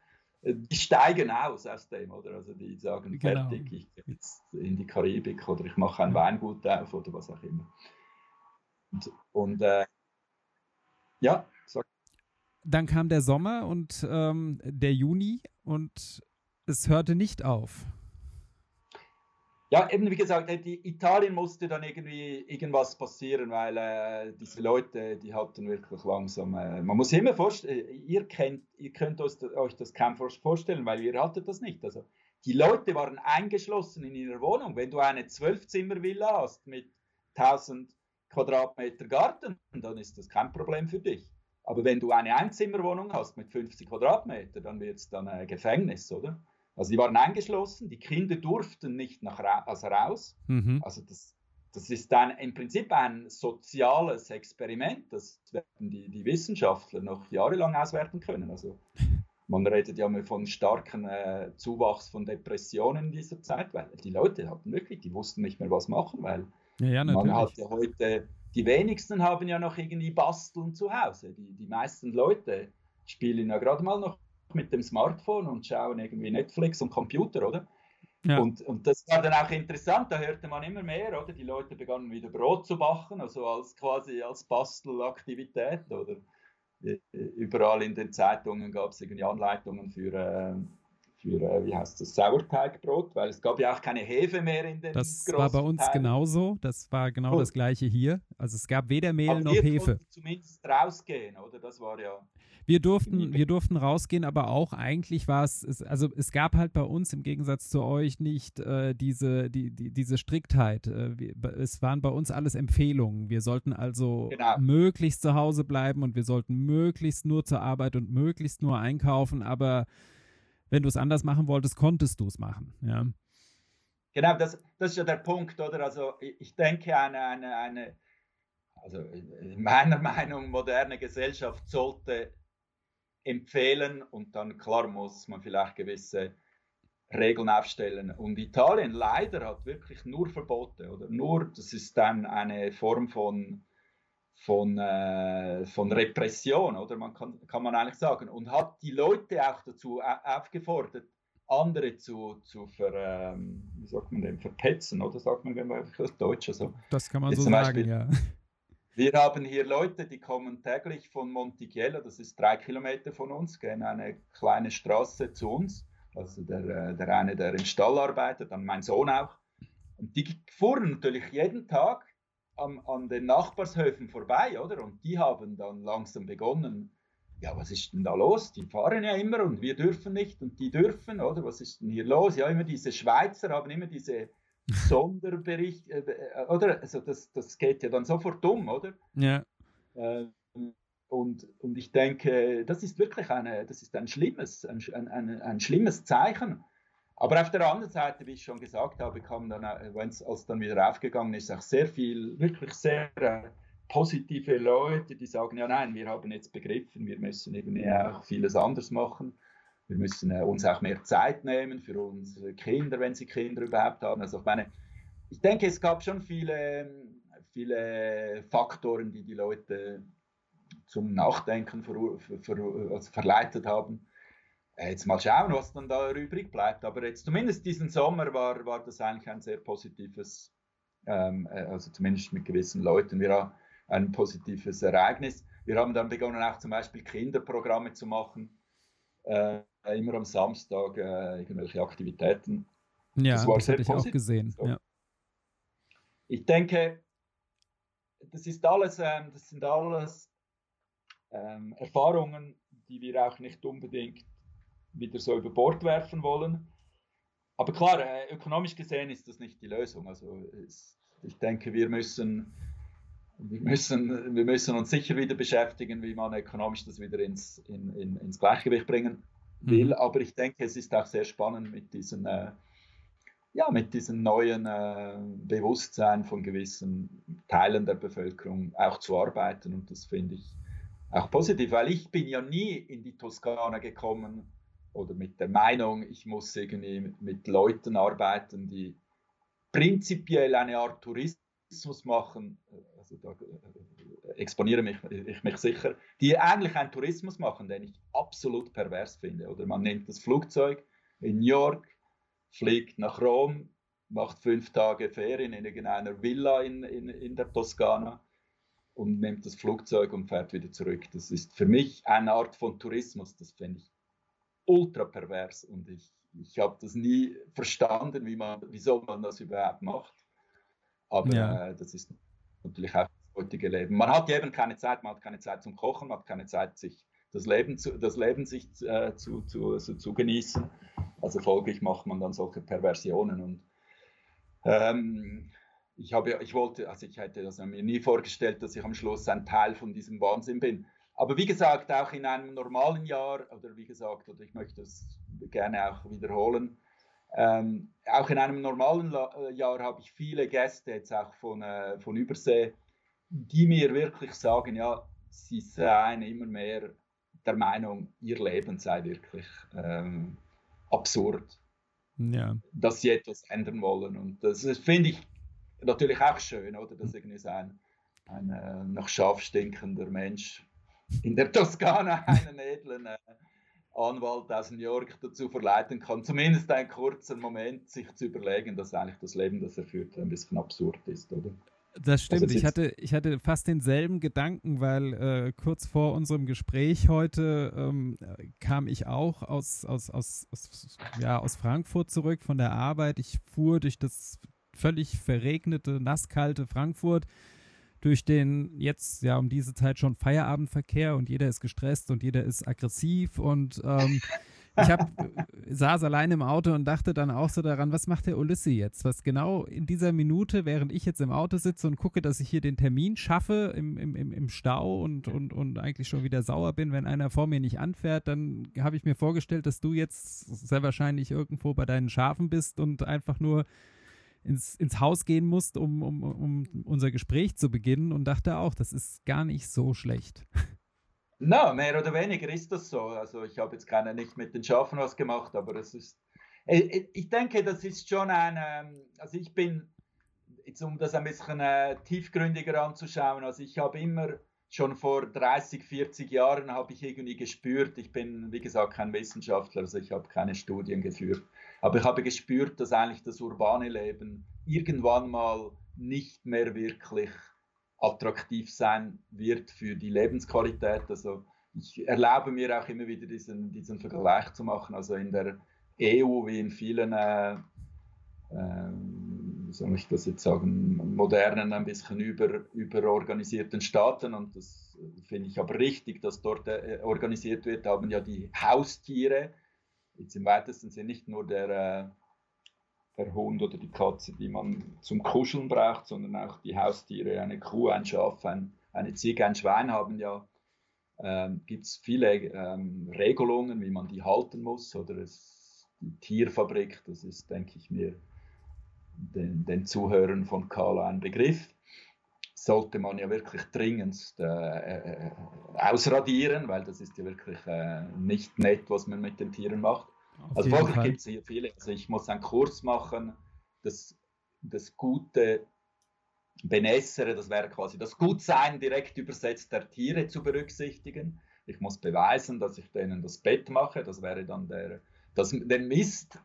die steigen aus aus dem, oder? Also die sagen, genau. fertig, ich gehe jetzt in die Karibik oder ich mache ein ja. Weingut auf oder was auch immer. Und, und äh, ja, sag. Dann kam der Sommer und ähm, der Juni und es hörte nicht auf. Ja, eben wie gesagt, die Italien musste dann irgendwie irgendwas passieren, weil äh, diese Leute, die hatten wirklich langsam. Äh, man muss immer vorstellen, äh, ihr kennt, ihr könnt euch, das kaum vorstellen, weil ihr hattet das nicht. Also die Leute waren eingeschlossen in ihrer Wohnung. Wenn du eine Zwölfzimmer-Villa hast mit 1000 Quadratmeter Garten, dann ist das kein Problem für dich. Aber wenn du eine Einzimmerwohnung hast mit 50 Quadratmeter, dann wird es dann ein Gefängnis, oder? Also die waren eingeschlossen, die Kinder durften nicht nach also raus. Mhm. Also das, das ist dann im Prinzip ein soziales Experiment, das werden die, die Wissenschaftler noch jahrelang auswerten können. Also man redet ja mal von starken äh, Zuwachs von Depressionen in dieser Zeit, weil die Leute hatten wirklich, die wussten nicht mehr was machen, weil ja, ja, man hat ja heute, die wenigsten haben ja noch irgendwie Basteln zu Hause. Die, die meisten Leute spielen ja gerade mal noch mit dem Smartphone und schauen irgendwie Netflix und Computer, oder? Ja. Und, und das war dann auch interessant, da hörte man immer mehr, oder? Die Leute begannen wieder Brot zu backen, also als quasi als Bastelaktivität, oder? Überall in den Zeitungen gab es irgendwie Anleitungen für, äh, für äh, wie heißt das, Sauerteigbrot, weil es gab ja auch keine Hefe mehr in den Das war bei uns Teilen. genauso. Das war genau Gut. das gleiche hier. Also es gab weder Mehl aber noch Hefe. Zumindest rausgehen, oder? Das war ja. Wir durften, wir durften rausgehen, aber auch eigentlich war es, also es gab halt bei uns im Gegensatz zu euch nicht äh, diese, die, die, diese Striktheit. Äh, wir, es waren bei uns alles Empfehlungen. Wir sollten also genau. möglichst zu Hause bleiben und wir sollten möglichst nur zur Arbeit und möglichst nur einkaufen, aber wenn du es anders machen wolltest, konntest du es machen. Ja. Genau, das, das ist ja der Punkt, oder? Also ich denke, eine, eine, eine, also in meiner Meinung, moderne Gesellschaft sollte empfehlen und dann klar muss man vielleicht gewisse Regeln aufstellen. Und Italien leider hat wirklich nur Verbote oder nur, das ist dann eine Form von von, äh, von Repression, oder man kann, kann man eigentlich sagen, und hat die Leute auch dazu aufgefordert, andere zu, zu ver, ähm, wie sagt man denn, verpetzen, oder sagt man das Deutsch? Also, das kann man so sagen, Beispiel, ja. Wir haben hier Leute, die kommen täglich von Montichiello, das ist drei Kilometer von uns, gehen eine kleine Straße zu uns. Also der, äh, der eine, der im Stall arbeitet, dann mein Sohn auch. Und die fuhren natürlich jeden Tag an, an den Nachbarshöfen vorbei, oder? Und die haben dann langsam begonnen, ja, was ist denn da los? Die fahren ja immer und wir dürfen nicht und die dürfen, oder? Was ist denn hier los? Ja, immer diese Schweizer haben immer diese Sonderbericht, äh, äh, oder? Also das, das geht ja dann sofort um, oder? Ja. Äh, und, und ich denke, das ist wirklich eine, das ist ein schlimmes, ein, ein, ein schlimmes Zeichen. Aber auf der anderen Seite, wie ich schon gesagt habe, kam dann, wenn es als dann wieder aufgegangen ist, auch sehr viel, wirklich sehr äh, positive Leute, die sagen, ja nein, wir haben jetzt begriffen, wir müssen eben auch vieles anders machen. Wir müssen äh, uns auch mehr Zeit nehmen für unsere Kinder, wenn sie Kinder überhaupt haben. Also ich meine, ich denke, es gab schon viele, viele Faktoren, die die Leute zum Nachdenken ver, ver, also verleitet haben. Äh, jetzt mal schauen, was dann da übrig bleibt. Aber jetzt zumindest diesen Sommer war, war das eigentlich ein sehr positives, ähm, äh, also zumindest mit gewissen Leuten, wir ein positives Ereignis. Wir haben dann begonnen, auch zum Beispiel Kinderprogramme zu machen. Äh, immer am Samstag äh, irgendwelche Aktivitäten. Ja, das, war das hatte ich positiv. auch gesehen. So. Ja. Ich denke, das ist alles, ähm, das sind alles ähm, Erfahrungen, die wir auch nicht unbedingt wieder so über Bord werfen wollen. Aber klar, äh, ökonomisch gesehen ist das nicht die Lösung. Also es, ich denke, wir müssen, wir, müssen, wir müssen uns sicher wieder beschäftigen, wie man ökonomisch das wieder ins, in, in, ins Gleichgewicht bringen will. Mhm. Aber ich denke, es ist auch sehr spannend mit diesen, äh, ja, mit diesem neuen äh, Bewusstsein von gewissen Teilen der Bevölkerung auch zu arbeiten. Und das finde ich auch positiv, weil ich bin ja nie in die Toskana gekommen, oder mit der Meinung, ich muss irgendwie mit Leuten arbeiten, die prinzipiell eine Art Tourismus machen, also da äh, exponiere mich, ich mich sicher, die eigentlich einen Tourismus machen, den ich absolut pervers finde. Oder man nimmt das Flugzeug in New York, fliegt nach Rom, macht fünf Tage Ferien in irgendeiner Villa in, in, in der Toskana und nimmt das Flugzeug und fährt wieder zurück. Das ist für mich eine Art von Tourismus, das finde ich ultra pervers und ich, ich habe das nie verstanden, wie man, wieso man das überhaupt macht. Aber ja. äh, das ist natürlich auch das heutige Leben. Man hat eben keine Zeit, man hat keine Zeit zum Kochen, man hat keine Zeit, sich das Leben zu, das Leben sich äh, zu, zu, also zu genießen. Also folglich macht man dann solche Perversionen und ähm, ich habe, ich wollte, also ich hätte das mir nie vorgestellt, dass ich am Schluss ein Teil von diesem Wahnsinn bin. Aber wie gesagt, auch in einem normalen Jahr, oder wie gesagt, oder ich möchte es gerne auch wiederholen, ähm, auch in einem normalen La äh, Jahr habe ich viele Gäste jetzt auch von, äh, von Übersee, die mir wirklich sagen, ja, sie seien immer mehr der Meinung, ihr Leben sei wirklich ähm, absurd. Ja. Dass sie etwas ändern wollen. Und das finde ich natürlich auch schön, oder? Dass irgendwie so ein, ein äh, nach Schaf stinkender Mensch in der Toskana einen edlen äh, Anwalt aus New York dazu verleiten kann, zumindest einen kurzen Moment sich zu überlegen, dass eigentlich das Leben, das er führt, ein bisschen absurd ist, oder? Das stimmt. Also ich, hatte, ich hatte fast denselben Gedanken, weil äh, kurz vor unserem Gespräch heute ähm, kam ich auch aus, aus, aus, aus, ja, aus Frankfurt zurück von der Arbeit. Ich fuhr durch das völlig verregnete, nasskalte Frankfurt durch den jetzt ja um diese Zeit schon Feierabendverkehr und jeder ist gestresst und jeder ist aggressiv und ähm, ich hab, saß allein im Auto und dachte dann auch so daran, was macht der Ulysses jetzt? Was genau in dieser Minute, während ich jetzt im Auto sitze und gucke, dass ich hier den Termin schaffe im, im, im Stau und, und, und eigentlich schon wieder sauer bin, wenn einer vor mir nicht anfährt, dann habe ich mir vorgestellt, dass du jetzt sehr wahrscheinlich irgendwo bei deinen Schafen bist und einfach nur ins, ins Haus gehen musst, um, um, um unser Gespräch zu beginnen und dachte auch, das ist gar nicht so schlecht. Na, no, mehr oder weniger ist das so. Also ich habe jetzt keine nicht mit den Schafen was gemacht, aber es ist. Äh, äh, ich denke, das ist schon ein. Ähm, also ich bin, jetzt um das ein bisschen äh, tiefgründiger anzuschauen, also ich habe immer schon vor 30, 40 Jahren habe ich irgendwie gespürt, ich bin, wie gesagt, kein Wissenschaftler, also ich habe keine Studien geführt, aber ich habe gespürt, dass eigentlich das urbane Leben irgendwann mal nicht mehr wirklich attraktiv sein wird für die Lebensqualität. Also ich erlaube mir auch immer wieder diesen, diesen Vergleich zu machen. Also in der EU wie in vielen, äh, äh, soll ich das jetzt sagen, modernen, ein bisschen über, überorganisierten Staaten, und das finde ich aber richtig, dass dort äh, organisiert wird, haben ja die Haustiere, jetzt im weitesten Sinne nicht nur der äh, der Hund oder die Katze, die man zum Kuscheln braucht, sondern auch die Haustiere, eine Kuh, ein Schaf, ein, eine Ziege, ein Schwein haben ja, ähm, gibt es viele ähm, Regelungen, wie man die halten muss. Oder es, die Tierfabrik, das ist, denke ich mir, den, den Zuhörern von Carla ein Begriff. Sollte man ja wirklich dringend äh, äh, ausradieren, weil das ist ja wirklich äh, nicht nett, was man mit den Tieren macht. Auf also folglich gibt es hier viele. Also ich muss einen Kurs machen, das, das gute Benessere, das wäre quasi das Gutsein direkt übersetzt der Tiere zu berücksichtigen. Ich muss beweisen, dass ich denen das Bett mache, das wäre dann der, das, den Mist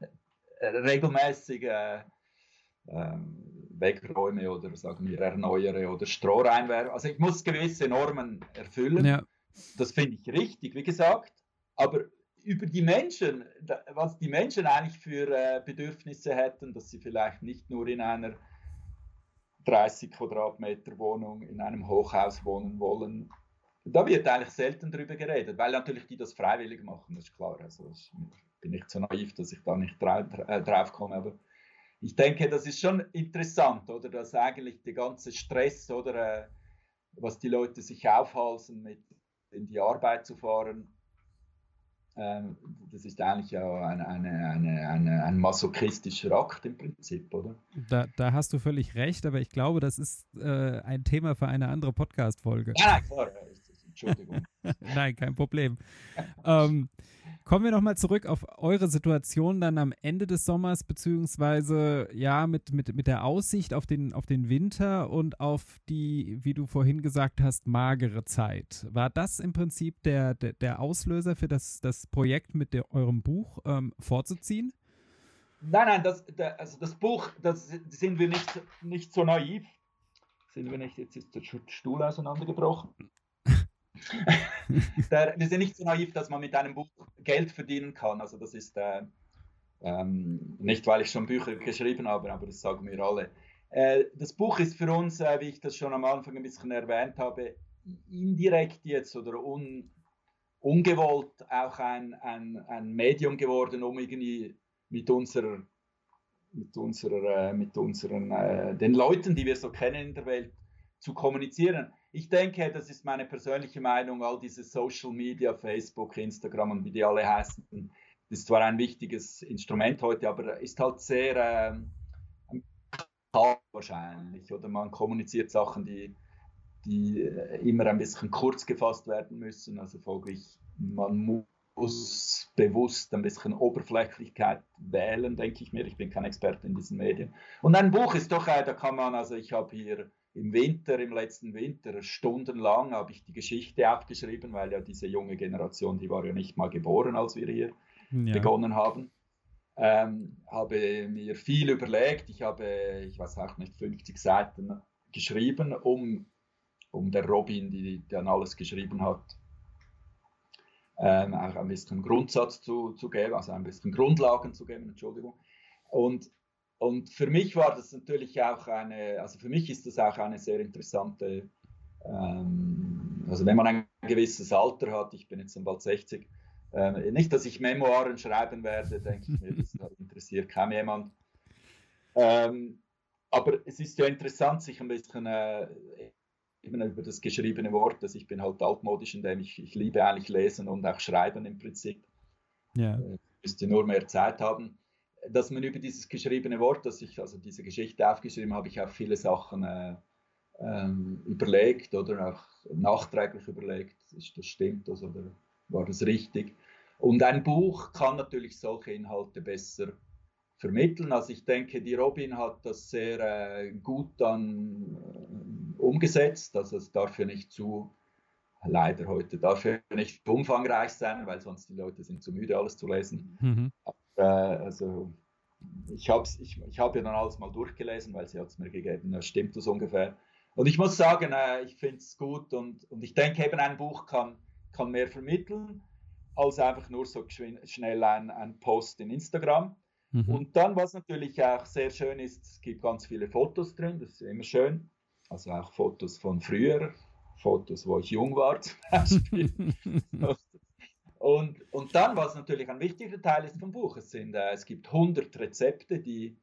äh, regelmäßig äh, äh, wegräume oder sagen wir erneuere oder Stroh reinwerfe. Also ich muss gewisse Normen erfüllen. Ja. Das finde ich richtig, wie gesagt. Aber über die Menschen, was die Menschen eigentlich für äh, Bedürfnisse hätten, dass sie vielleicht nicht nur in einer 30 Quadratmeter Wohnung in einem Hochhaus wohnen wollen. Da wird eigentlich selten darüber geredet, weil natürlich die das freiwillig machen, das ist klar. Also ich bin nicht so naiv, dass ich da nicht äh, drauf komme, aber ich denke, das ist schon interessant, oder dass eigentlich der ganze Stress oder äh, was die Leute sich aufhalsen, mit in die Arbeit zu fahren, ähm, das ist eigentlich ja eine, eine, eine, eine, ein masochistischer Akt im Prinzip, oder? Da, da hast du völlig recht, aber ich glaube, das ist äh, ein Thema für eine andere Podcast-Folge. Ja, klar. Entschuldigung. Nein, kein Problem. ähm, Kommen wir nochmal zurück auf eure Situation dann am Ende des Sommers, beziehungsweise ja, mit, mit, mit der Aussicht auf den, auf den Winter und auf die, wie du vorhin gesagt hast, magere Zeit. War das im Prinzip der, der, der Auslöser für das, das Projekt mit der, eurem Buch ähm, vorzuziehen? Nein, nein, das, der, also das Buch, das sind wir nicht, nicht so naiv. Sind wir nicht, jetzt ist der Stuhl auseinandergebrochen. der, wir sind nicht so naiv, dass man mit einem Buch Geld verdienen kann. Also das ist äh, ähm, nicht, weil ich schon Bücher geschrieben habe, aber das sagen wir alle. Äh, das Buch ist für uns, äh, wie ich das schon am Anfang ein bisschen erwähnt habe, indirekt jetzt oder un, ungewollt auch ein, ein, ein Medium geworden, um irgendwie mit unserer mit unserer, äh, mit unseren, äh, den Leuten, die wir so kennen in der Welt, zu kommunizieren ich denke, das ist meine persönliche Meinung, all diese Social Media, Facebook, Instagram und wie die alle heißen, das ist zwar ein wichtiges Instrument heute, aber ist halt sehr äh, wahrscheinlich. Oder man kommuniziert Sachen, die, die äh, immer ein bisschen kurz gefasst werden müssen. Also folglich, man muss bewusst ein bisschen Oberflächlichkeit wählen, denke ich mir. Ich bin kein Experte in diesen Medien. Und ein Buch ist doch, äh, da kann man, also ich habe hier im Winter, im letzten Winter, stundenlang habe ich die Geschichte aufgeschrieben, weil ja diese junge Generation, die war ja nicht mal geboren, als wir hier ja. begonnen haben. Ähm, habe mir viel überlegt. Ich habe, ich weiß auch nicht, 50 Seiten geschrieben, um, um der Robin, die, die dann alles geschrieben hat, ähm, auch ein bisschen Grundsatz zu, zu geben, also ein bisschen Grundlagen zu geben, Entschuldigung. Und, und für mich war das natürlich auch eine, also für mich ist das auch eine sehr interessante, ähm, also wenn man ein gewisses Alter hat, ich bin jetzt bald 60, äh, nicht, dass ich Memoiren schreiben werde, denke ich mir, das interessiert kaum jemand. Ähm, aber es ist ja interessant, sich ein bisschen äh, eben über das geschriebene Wort, dass ich bin halt altmodisch, indem ich, ich liebe eigentlich lesen und auch schreiben im Prinzip. Ja. Äh, müsste nur mehr Zeit haben. Dass man über dieses geschriebene Wort, dass ich also diese Geschichte aufgeschrieben habe, ich auch viele Sachen äh, ähm, überlegt oder auch nachträglich überlegt, ist das stimmt das oder war das richtig. Und ein Buch kann natürlich solche Inhalte besser vermitteln. Also ich denke, die Robin hat das sehr äh, gut dann äh, umgesetzt. Also es darf ja nicht zu, leider heute, darf ja nicht umfangreich sein, weil sonst die Leute sind zu müde, alles zu lesen. Mhm. Äh, also ich habe ich, ich hab ja dann alles mal durchgelesen, weil sie hat es mir gegeben, da stimmt das ungefähr. Und ich muss sagen, äh, ich finde es gut und, und ich denke eben, ein Buch kann, kann mehr vermitteln als einfach nur so schnell ein, ein Post in Instagram. Mhm. Und dann, was natürlich auch sehr schön ist, es gibt ganz viele Fotos drin, das ist immer schön. Also auch Fotos von früher, Fotos, wo ich jung war zum Beispiel. und, und dann, was natürlich ein wichtiger Teil ist vom Buch, es, sind, äh, es gibt 100 Rezepte, die,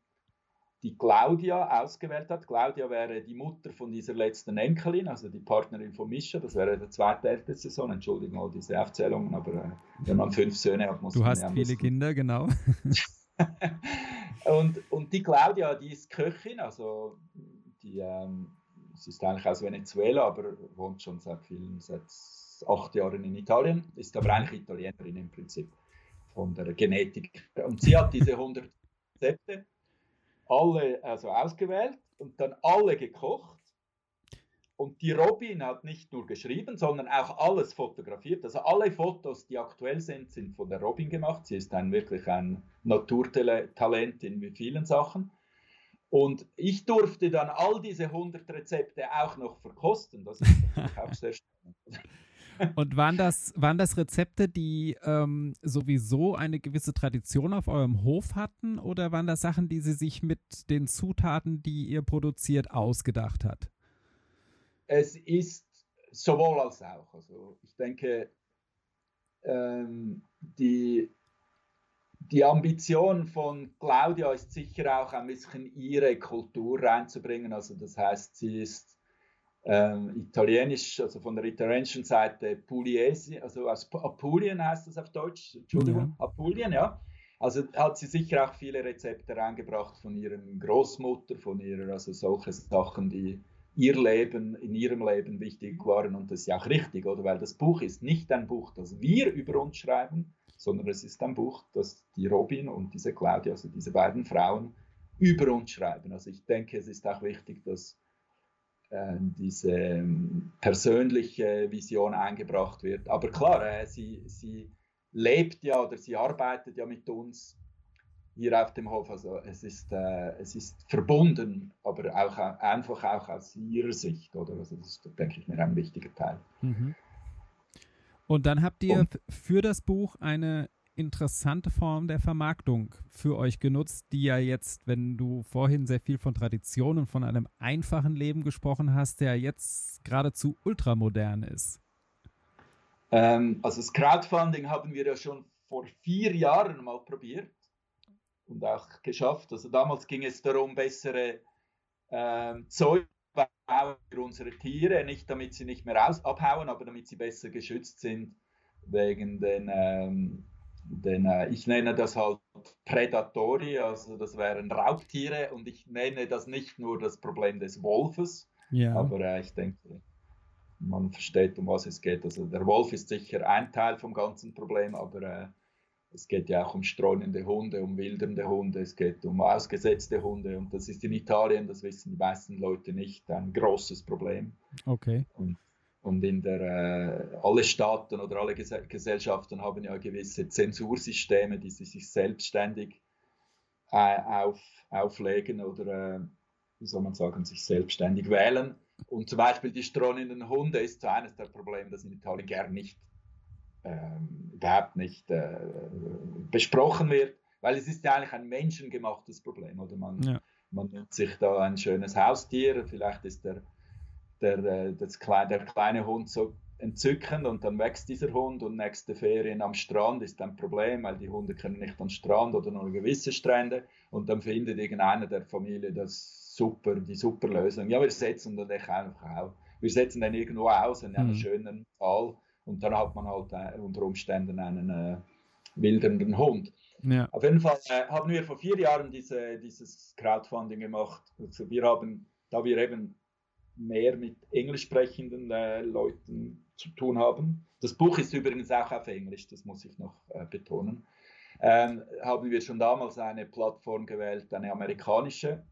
die Claudia ausgewählt hat. Claudia wäre die Mutter von dieser letzten Enkelin, also die Partnerin von Mischa. Das wäre der zweite älteste Sohn. Entschuldigung all diese Aufzählungen, aber äh, wenn man fünf Söhne hat, muss du man. Du hast viele Kinder, genau. und, und die Claudia, die ist Köchin, also die, ähm, sie ist eigentlich aus Venezuela, aber wohnt schon seit vielen, seit acht Jahren in Italien, ist aber eigentlich Italienerin im Prinzip von der Genetik. Und sie hat diese 100 Rezepte alle also ausgewählt und dann alle gekocht und die Robin hat nicht nur geschrieben, sondern auch alles fotografiert. Also alle Fotos, die aktuell sind, sind von der Robin gemacht. Sie ist ein, wirklich ein Naturtalent in vielen Sachen. Und ich durfte dann all diese 100 Rezepte auch noch verkosten. Das ist auch sehr spannend. Und waren das, waren das Rezepte, die ähm, sowieso eine gewisse Tradition auf eurem Hof hatten? Oder waren das Sachen, die sie sich mit den Zutaten, die ihr produziert, ausgedacht hat? es ist sowohl als auch. Also ich denke, ähm, die, die Ambition von Claudia ist sicher auch ein bisschen ihre Kultur reinzubringen. Also das heißt, sie ist ähm, italienisch, also von der italienischen Seite Pugliese, also aus Apulien heißt das auf Deutsch, Entschuldigung, ja. Apulien, ja. Also hat sie sicher auch viele Rezepte reingebracht von ihrer Großmutter, von ihrer, also solche Sachen, die ihr Leben, in ihrem Leben wichtig waren und das ist ja auch richtig, oder? Weil das Buch ist nicht ein Buch, das wir über uns schreiben, sondern es ist ein Buch, das die Robin und diese Claudia, also diese beiden Frauen, über uns schreiben. Also ich denke, es ist auch wichtig, dass diese ähm, persönliche Vision eingebracht wird. Aber klar, äh, sie, sie lebt ja oder sie arbeitet ja mit uns hier auf dem Hof. Also es ist, äh, es ist verbunden, aber auch einfach auch aus ihrer Sicht, oder? Also das ist, denke ich mir, ein wichtiger Teil. Mhm. Und dann habt ihr Und, für das Buch eine interessante Form der Vermarktung für euch genutzt, die ja jetzt, wenn du vorhin sehr viel von Tradition und von einem einfachen Leben gesprochen hast, der jetzt geradezu ultramodern ist. Ähm, also das Crowdfunding haben wir ja schon vor vier Jahren mal probiert und auch geschafft. Also damals ging es darum, bessere ähm, Zeug für unsere Tiere, nicht damit sie nicht mehr aus abhauen, aber damit sie besser geschützt sind wegen den, ähm, den äh, ich nenne das halt Predatori, also das wären Raubtiere und ich nenne das nicht nur das Problem des Wolfes, ja. aber äh, ich denke, man versteht, um was es geht. Also der Wolf ist sicher ein Teil vom ganzen Problem, aber äh, es geht ja auch um streunende Hunde, um wildernde Hunde, es geht um ausgesetzte Hunde und das ist in Italien, das wissen die meisten Leute nicht, ein großes Problem. Okay. Und, und in der, äh, alle Staaten oder alle Ges Gesellschaften haben ja gewisse Zensursysteme, die sie sich selbstständig äh, auf, auflegen oder äh, wie soll man sagen, sich selbstständig wählen. Und zum Beispiel die streunenden Hunde ist so eines der Probleme, das in Italien gern nicht, äh, überhaupt nicht äh, besprochen wird, weil es ist ja eigentlich ein menschengemachtes Problem. Oder man, ja. man nimmt sich da ein schönes Haustier, vielleicht ist der, der, äh, das, der kleine Hund so entzückend und dann wächst dieser Hund und nächste Ferien am Strand ist ein Problem, weil die Hunde können nicht am Strand oder nur gewisse Strände und dann findet irgendeiner der Familie das super, die super Lösung. Ja, wir setzen dann einfach auch. Wir setzen dann irgendwo aus in einem mhm. schönen Tal und dann hat man halt äh, unter Umständen einen äh, wildernden Hund. Ja. Auf jeden Fall äh, haben wir vor vier Jahren diese, dieses Crowdfunding gemacht. Also wir haben, da wir eben mehr mit englisch sprechenden äh, Leuten zu tun haben. Das Buch ist übrigens auch auf Englisch, das muss ich noch äh, betonen. Ähm, haben wir schon damals eine Plattform gewählt, eine amerikanische.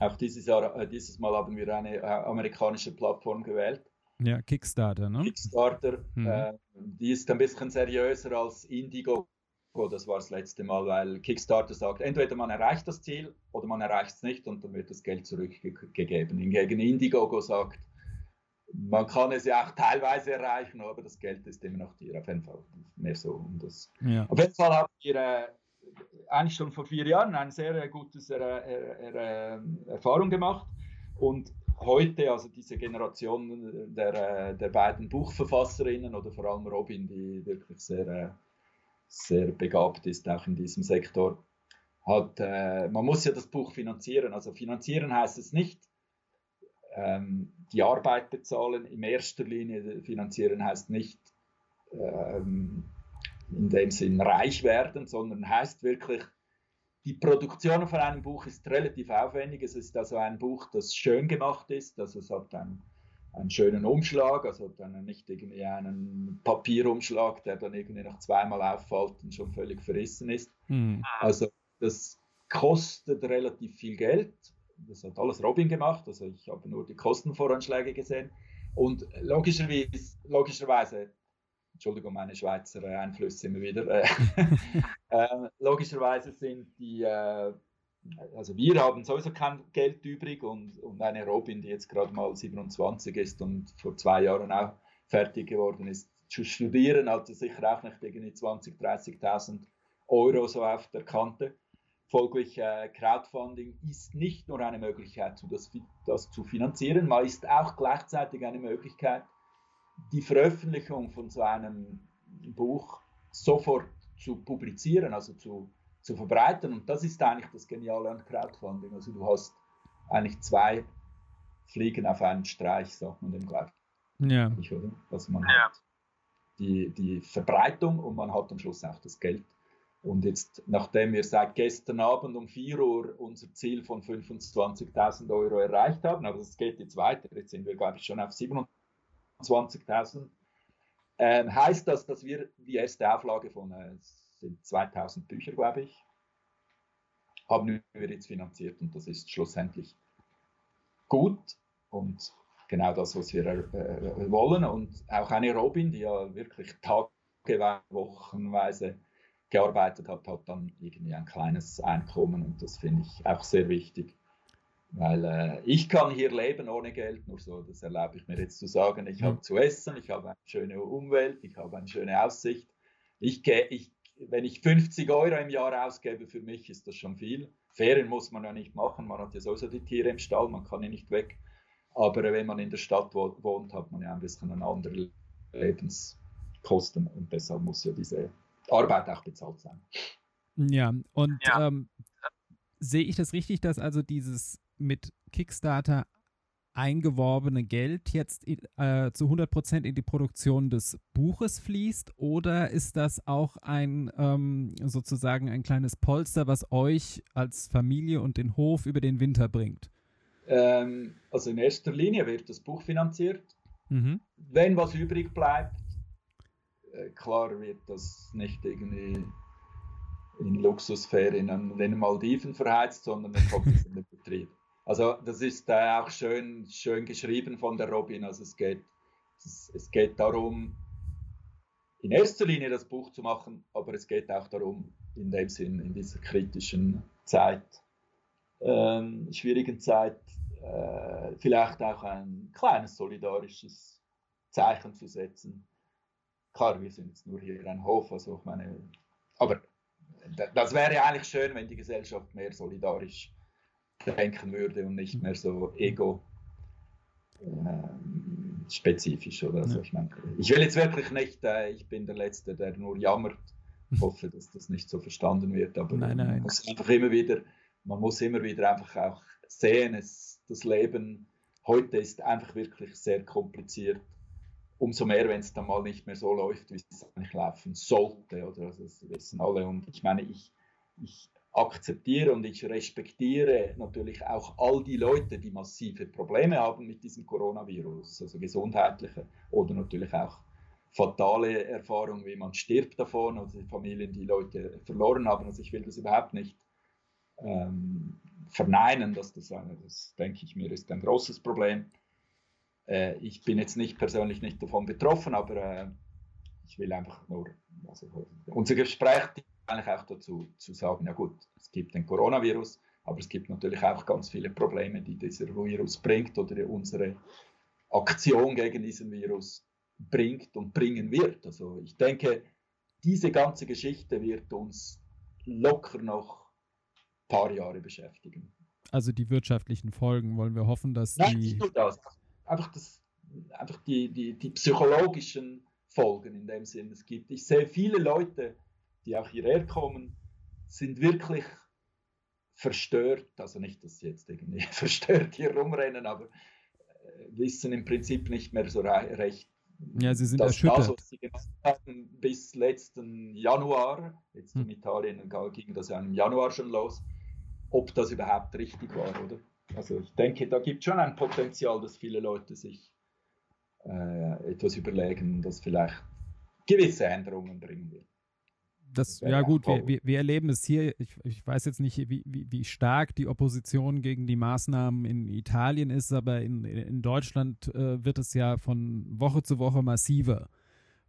Auch dieses, Jahr, äh, dieses Mal haben wir eine äh, amerikanische Plattform gewählt. Ja, Kickstarter, ne? Kickstarter. Mhm. Äh, die ist ein bisschen seriöser als Indigo das war das letzte Mal, weil Kickstarter sagt, entweder man erreicht das Ziel oder man erreicht es nicht und dann wird das Geld zurückgegeben. Hingegen Indiegogo sagt, man kann es ja auch teilweise erreichen, aber das Geld ist immer noch dir. Auf jeden Fall mehr so. Um das. Ja. Auf jeden Fall haben wir äh, eigentlich schon vor vier Jahren eine sehr gute äh, Erfahrung gemacht und heute, also diese Generation der, der beiden Buchverfasserinnen oder vor allem Robin, die wirklich sehr äh, sehr begabt ist, auch in diesem Sektor, hat, äh, man muss ja das Buch finanzieren. Also finanzieren heißt es nicht, ähm, die Arbeit bezahlen. In erster Linie finanzieren heißt nicht ähm, in dem Sinn reich werden, sondern heißt wirklich, die Produktion von einem Buch ist relativ aufwendig. Es ist also ein Buch, das schön gemacht ist. Also es hat ein einen schönen Umschlag, also dann nicht irgendwie einen Papierumschlag, der dann irgendwie noch zweimal auffällt und schon völlig verrissen ist. Mhm. Also das kostet relativ viel Geld. Das hat alles Robin gemacht, also ich habe nur die Kostenvoranschläge gesehen. Und logischerweise, logischerweise Entschuldigung, meine Schweizer Einflüsse immer wieder, äh, äh, logischerweise sind die äh, also wir haben sowieso kein Geld übrig und, und eine Robin, die jetzt gerade mal 27 ist und vor zwei Jahren auch fertig geworden ist, zu studieren, also sicher auch nicht irgendwie 20.000, 30.000 Euro so auf der Kante. Folglich, äh, Crowdfunding ist nicht nur eine Möglichkeit, das, das zu finanzieren, man ist auch gleichzeitig eine Möglichkeit, die Veröffentlichung von so einem Buch sofort zu publizieren, also zu zu verbreiten. Und das ist eigentlich das Geniale an Crowdfunding. Also du hast eigentlich zwei Fliegen auf einen Streich, sagt man dem gleich. Ja. Oder? Also man ja. hat die, die Verbreitung und man hat am Schluss auch das Geld. Und jetzt, nachdem wir seit gestern Abend um 4 Uhr unser Ziel von 25.000 Euro erreicht haben, aber es geht jetzt weiter, jetzt sind wir, glaube ich, schon auf 27.000, äh, heißt das, dass wir die erste Auflage von äh, sind 2000 Bücher, glaube ich, haben wir jetzt finanziert und das ist schlussendlich gut und genau das, was wir äh, wollen. Und auch eine Robin, die ja wirklich Tage, Wochenweise gearbeitet hat, hat dann irgendwie ein kleines Einkommen und das finde ich auch sehr wichtig. Weil äh, ich kann hier leben ohne Geld, nur so, das erlaube ich mir jetzt zu sagen. Ich habe zu essen, ich habe eine schöne Umwelt, ich habe eine schöne Aussicht. Ich, ich wenn ich 50 Euro im Jahr ausgebe, für mich ist das schon viel. Ferien muss man ja nicht machen, man hat ja sowieso die Tiere im Stall, man kann ja nicht weg. Aber wenn man in der Stadt wohnt, hat man ja ein bisschen eine andere Lebenskosten und deshalb muss ja diese Arbeit auch bezahlt sein. Ja, und ja. Ähm, sehe ich das richtig, dass also dieses mit Kickstarter eingeworbene Geld jetzt äh, zu 100 Prozent in die Produktion des Buches fließt oder ist das auch ein ähm, sozusagen ein kleines Polster, was euch als Familie und den Hof über den Winter bringt? Ähm, also in erster Linie wird das Buch finanziert. Mhm. Wenn was übrig bleibt, äh, klar wird das nicht irgendwie in Luxusferien an den Maldiven verheizt, sondern dann kommt es in den Betrieb. Also das ist äh, auch schön, schön geschrieben von der Robin. Also es geht, es, es geht darum, in erster Linie das Buch zu machen, aber es geht auch darum, in dem Sinn, in dieser kritischen Zeit ähm, schwierigen Zeit äh, vielleicht auch ein kleines solidarisches Zeichen zu setzen. Klar, wir sind jetzt nur hier ein Hof, also ich meine, aber das wäre eigentlich schön, wenn die Gesellschaft mehr solidarisch denken würde und nicht mehr so ego ähm, spezifisch oder also ich, meine, ich will jetzt wirklich nicht, äh, ich bin der Letzte, der nur jammert. Ich hoffe, dass das nicht so verstanden wird, aber nein, nein. man muss einfach immer wieder, man muss immer wieder einfach auch sehen, es, das Leben heute ist einfach wirklich sehr kompliziert. Umso mehr, wenn es dann mal nicht mehr so läuft, wie es eigentlich laufen sollte. Oder? Also das wissen alle. Und ich meine, ich, ich akzeptiere und ich respektiere natürlich auch all die Leute, die massive Probleme haben mit diesem Coronavirus, also gesundheitliche oder natürlich auch fatale Erfahrungen, wie man stirbt davon oder die Familien, die Leute verloren haben. Also ich will das überhaupt nicht ähm, verneinen, dass das, das denke ich mir, ist ein großes Problem. Äh, ich bin jetzt nicht persönlich nicht davon betroffen, aber äh, ich will einfach nur, also unser Gespräch eigentlich auch dazu zu sagen, ja gut, es gibt den Coronavirus, aber es gibt natürlich auch ganz viele Probleme, die dieser Virus bringt oder unsere Aktion gegen diesen Virus bringt und bringen wird. Also ich denke, diese ganze Geschichte wird uns locker noch ein paar Jahre beschäftigen. Also die wirtschaftlichen Folgen wollen wir hoffen, dass Nein, die. Nicht nur das. Einfach, das, einfach die, die, die psychologischen Folgen in dem Sinn. Es gibt, ich sehe viele Leute, die auch hierher kommen, sind wirklich verstört, also nicht, dass sie jetzt irgendwie verstört hier rumrennen, aber äh, wissen im Prinzip nicht mehr so recht. Ja, sie sind erschüttert. Das, was sie gemacht haben bis letzten Januar, jetzt hm. in Italien ging das ja im Januar schon los, ob das überhaupt richtig war, oder? Also ich denke, da gibt es schon ein Potenzial, dass viele Leute sich äh, etwas überlegen, das vielleicht gewisse Änderungen bringen wird das, ja gut, wir, wir, erleben es hier, ich, ich weiß jetzt nicht, wie, wie, wie, stark die Opposition gegen die Maßnahmen in Italien ist, aber in, in Deutschland äh, wird es ja von Woche zu Woche massiver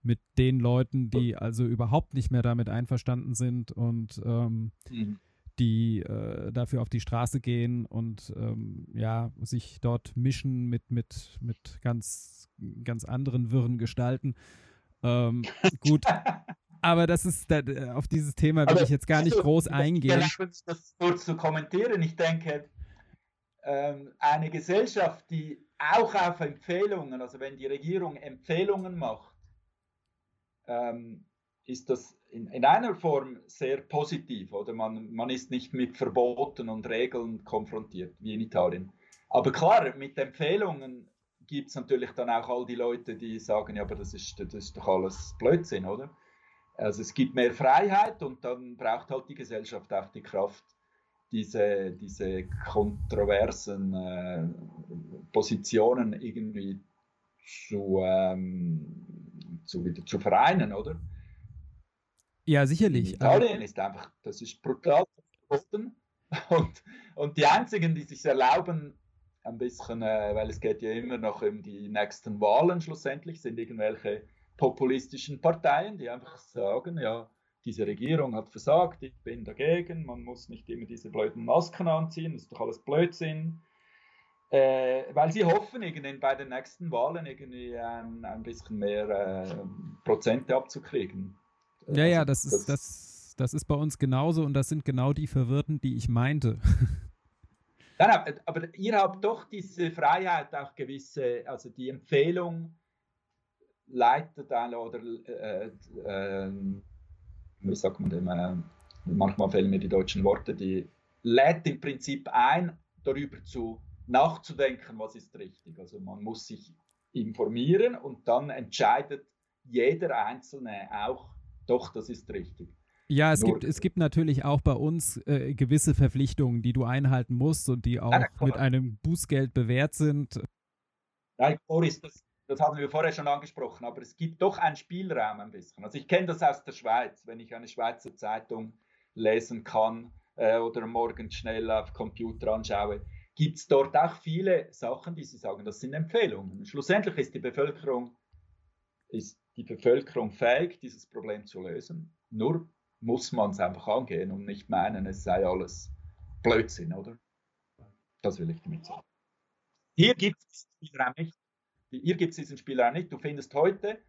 mit den Leuten, die also überhaupt nicht mehr damit einverstanden sind und ähm, mhm. die äh, dafür auf die Straße gehen und ähm, ja, sich dort mischen mit, mit, mit ganz, ganz anderen wirren Gestalten. Ähm, gut, aber das ist äh, auf dieses Thema will Aber ich jetzt gar nicht also, groß eingehen. Ich das kurz zu kommentieren. Ich denke, ähm, eine Gesellschaft, die auch auf Empfehlungen, also wenn die Regierung Empfehlungen macht, ähm, ist das in, in, einer Form sehr positiv. Oder man, man ist nicht mit Verboten und Regeln konfrontiert, wie in Italien. Aber klar, mit Empfehlungen gibt es natürlich dann auch all die Leute, die sagen, ja, aber das ist, das ist doch alles Blödsinn, oder? Also es gibt mehr Freiheit und dann braucht halt die Gesellschaft auch die Kraft, diese, diese kontroversen äh, Positionen irgendwie zu, ähm, zu, wieder zu vereinen, oder? Ja, sicherlich. Italien ist einfach, das ist brutal verboten. Und, und die einzigen, die sich erlauben, ein bisschen, äh, weil es geht ja immer noch um die nächsten Wahlen schlussendlich, sind irgendwelche populistischen Parteien, die einfach sagen, ja, diese Regierung hat versagt, ich bin dagegen, man muss nicht immer diese blöden Masken anziehen, das ist doch alles Blödsinn. Äh, weil sie hoffen, irgendwie bei den nächsten Wahlen irgendwie ein, ein bisschen mehr äh, Prozente abzukriegen. Ja, also, ja, das, das, ist, das, das ist bei uns genauso und das sind genau die Verwirrten, die ich meinte. Nein, aber ihr habt doch diese Freiheit, auch gewisse, also die Empfehlung, leitet einen oder äh, äh, wie sagt man dem, äh, manchmal fehlen mir die deutschen Worte, die lädt im Prinzip ein, darüber zu nachzudenken, was ist richtig. Also man muss sich informieren und dann entscheidet jeder Einzelne auch, doch, das ist richtig. Ja, es gibt, es gibt natürlich auch bei uns äh, gewisse Verpflichtungen, die du einhalten musst und die auch ja, mit einem Bußgeld bewährt sind. Nein, Boris, das, das hatten wir vorher schon angesprochen, aber es gibt doch einen Spielraum ein bisschen. Also ich kenne das aus der Schweiz, wenn ich eine Schweizer Zeitung lesen kann äh, oder morgens schnell auf Computer anschaue, gibt es dort auch viele Sachen, die sie sagen, das sind Empfehlungen. Schlussendlich ist die Bevölkerung, ist die Bevölkerung fähig, dieses Problem zu lösen. Nur muss man es einfach angehen und nicht meinen, es sei alles Blödsinn, oder? Das will ich damit sagen. Hier gibt es Spielraum nicht. Hier gibt es diesen Spielraum nicht. Du findest heute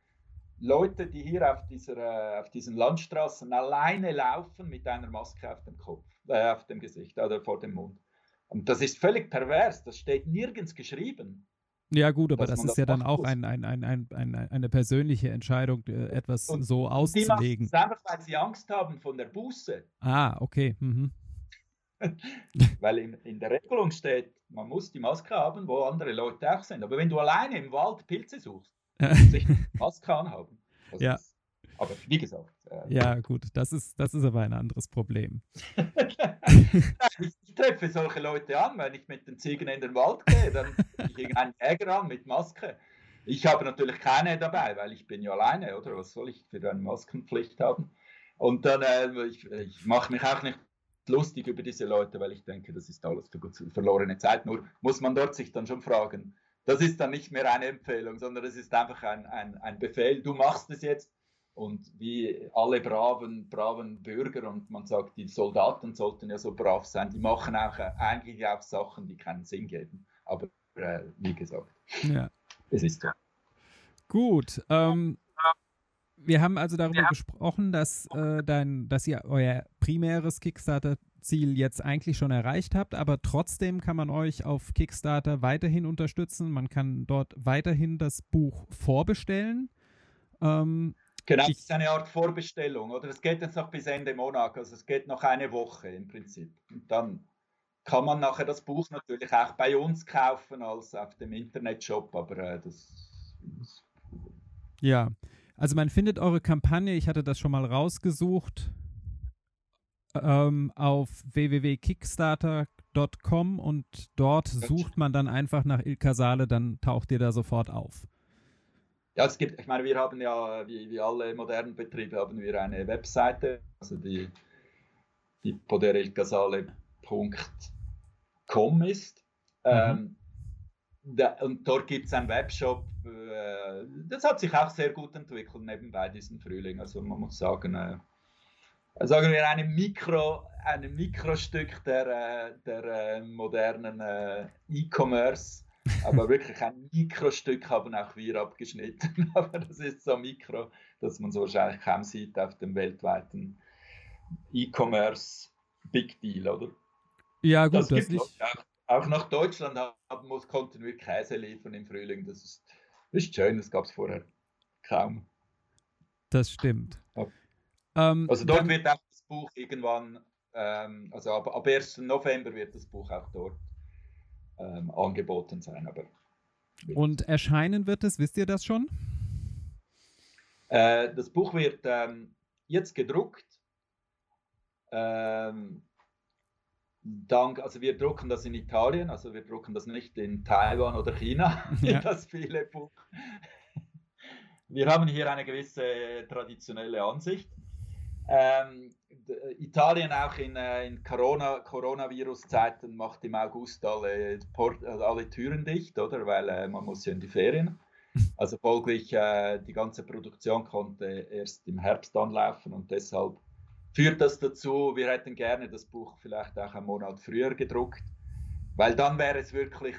Leute, die hier auf, dieser, äh, auf diesen Landstraßen alleine laufen mit einer Maske auf dem Kopf, äh, auf dem Gesicht oder vor dem Mund. Und das ist völlig pervers. Das steht nirgends geschrieben. Ja, gut, aber das ist das ja dann auch ein, ein, ein, ein, eine persönliche Entscheidung, äh, etwas und so auszulegen. Die einfach, weil sie Angst haben von der Buße. Ah, okay. Mhm. weil in, in, der Regelung steht, man muss die Maske haben, wo andere Leute auch sind. Aber wenn du alleine im Wald Pilze suchst, sich Maske anhaben. ja. Ist, aber wie gesagt. Äh, ja, gut, das ist, das ist aber ein anderes Problem. ich, ich, treffe solche Leute an, wenn ich mit den Ziegen in den Wald gehe, dann ich einen Jäger an mit Maske. Ich habe natürlich keine dabei, weil ich bin ja alleine, oder? Was soll ich für eine Maskenpflicht haben? Und dann, äh, ich, ich mache mich auch nicht lustig über diese Leute, weil ich denke, das ist alles für verlorene Zeit. Nur muss man dort sich dann schon fragen, das ist dann nicht mehr eine Empfehlung, sondern es ist einfach ein, ein, ein Befehl, du machst es jetzt. Und wie alle braven, braven Bürger, und man sagt, die Soldaten sollten ja so brav sein, die machen auch äh, eigentlich auch Sachen, die keinen Sinn geben. Aber äh, wie gesagt, ja. es ist so. Gut. Ähm, wir haben also darüber ja. gesprochen, dass, äh, dein, dass ihr euer primäres Kickstarter Ziel jetzt eigentlich schon erreicht habt, aber trotzdem kann man euch auf Kickstarter weiterhin unterstützen. Man kann dort weiterhin das Buch vorbestellen. Ähm, genau, es ist eine Art Vorbestellung, oder? Es geht jetzt noch bis Ende Monat, also es geht noch eine Woche im Prinzip. Und dann kann man nachher das Buch natürlich auch bei uns kaufen als auf dem Internetshop, aber äh, das, das ja, also man findet eure Kampagne, ich hatte das schon mal rausgesucht, ähm, auf www.kickstarter.com und dort sucht man dann einfach nach Il Casale, dann taucht ihr da sofort auf. Ja, es gibt, ich meine, wir haben ja, wie, wie alle modernen Betriebe, haben wir eine Webseite, also die, die poderilcasale.com ist. Mhm. Ähm, und dort gibt es einen Webshop, äh, das hat sich auch sehr gut entwickelt nebenbei diesen Frühling. Also man muss sagen, äh, sagen wir, ein, Mikro, ein Mikrostück der, äh, der äh, modernen äh, E-Commerce. Aber wirklich ein Mikrostück haben auch wir abgeschnitten. Aber das ist so mikro, dass man es wahrscheinlich kaum sieht auf dem weltweiten E-Commerce Big Deal, oder? Ja, gut, das, das gibt nicht. Auch, auch, nach Deutschland haben, muss, konnten wir Käse liefern im Frühling. Das ist, das ist schön, das gab es vorher kaum. Das stimmt. Okay. Ähm, also dort dann, wird auch das Buch irgendwann, ähm, also ab, ab 1. November wird das Buch auch dort ähm, angeboten sein. Aber und erscheinen wird es, wisst ihr das schon? Äh, das Buch wird ähm, jetzt gedruckt. Ähm, dank, also wir drucken das in Italien, also wir drucken das nicht in Taiwan oder China, ja. das viele Buch. Wir haben hier eine gewisse traditionelle Ansicht. Ähm, Italien auch in, äh, in Corona, Coronavirus-Zeiten macht im August alle, Port, also alle Türen dicht, oder? Weil äh, man muss ja in die Ferien. Also folglich äh, die ganze Produktion konnte erst im Herbst anlaufen und deshalb führt das dazu, wir hätten gerne das Buch vielleicht auch einen Monat früher gedruckt, weil dann wäre es wirklich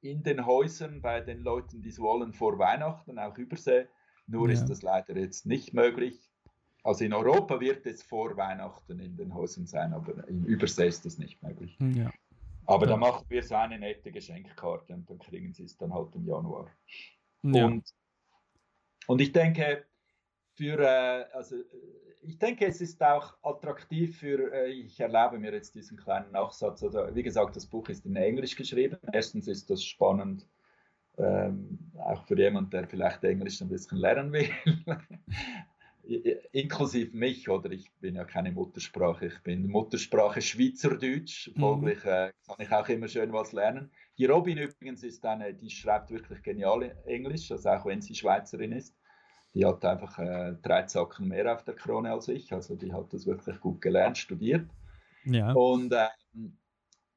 in den Häusern bei den Leuten, die es wollen, vor Weihnachten, auch übersee. Nur ja. ist das leider jetzt nicht möglich. Also in Europa wird es vor Weihnachten in den Häusern sein, aber in Übersee ist das nicht möglich. Ja. Aber ja. da machen wir so eine nette Geschenkkarte und dann kriegen sie es dann halt im Januar. Ja. Und, und ich denke, für, äh, also ich denke, es ist auch attraktiv für, äh, ich erlaube mir jetzt diesen kleinen Nachsatz, also wie gesagt, das Buch ist in Englisch geschrieben. Erstens ist das spannend, ähm, auch für jemanden, der vielleicht Englisch ein bisschen lernen will. inklusive mich, oder ich bin ja keine Muttersprache, ich bin Muttersprache Schweizerdeutsch, mhm. folglich äh, kann ich auch immer schön was lernen. Die Robin übrigens ist eine, die schreibt wirklich genial Englisch, also auch wenn sie Schweizerin ist. Die hat einfach äh, drei Zacken mehr auf der Krone als ich, also die hat das wirklich gut gelernt, studiert. Ja. Und ähm,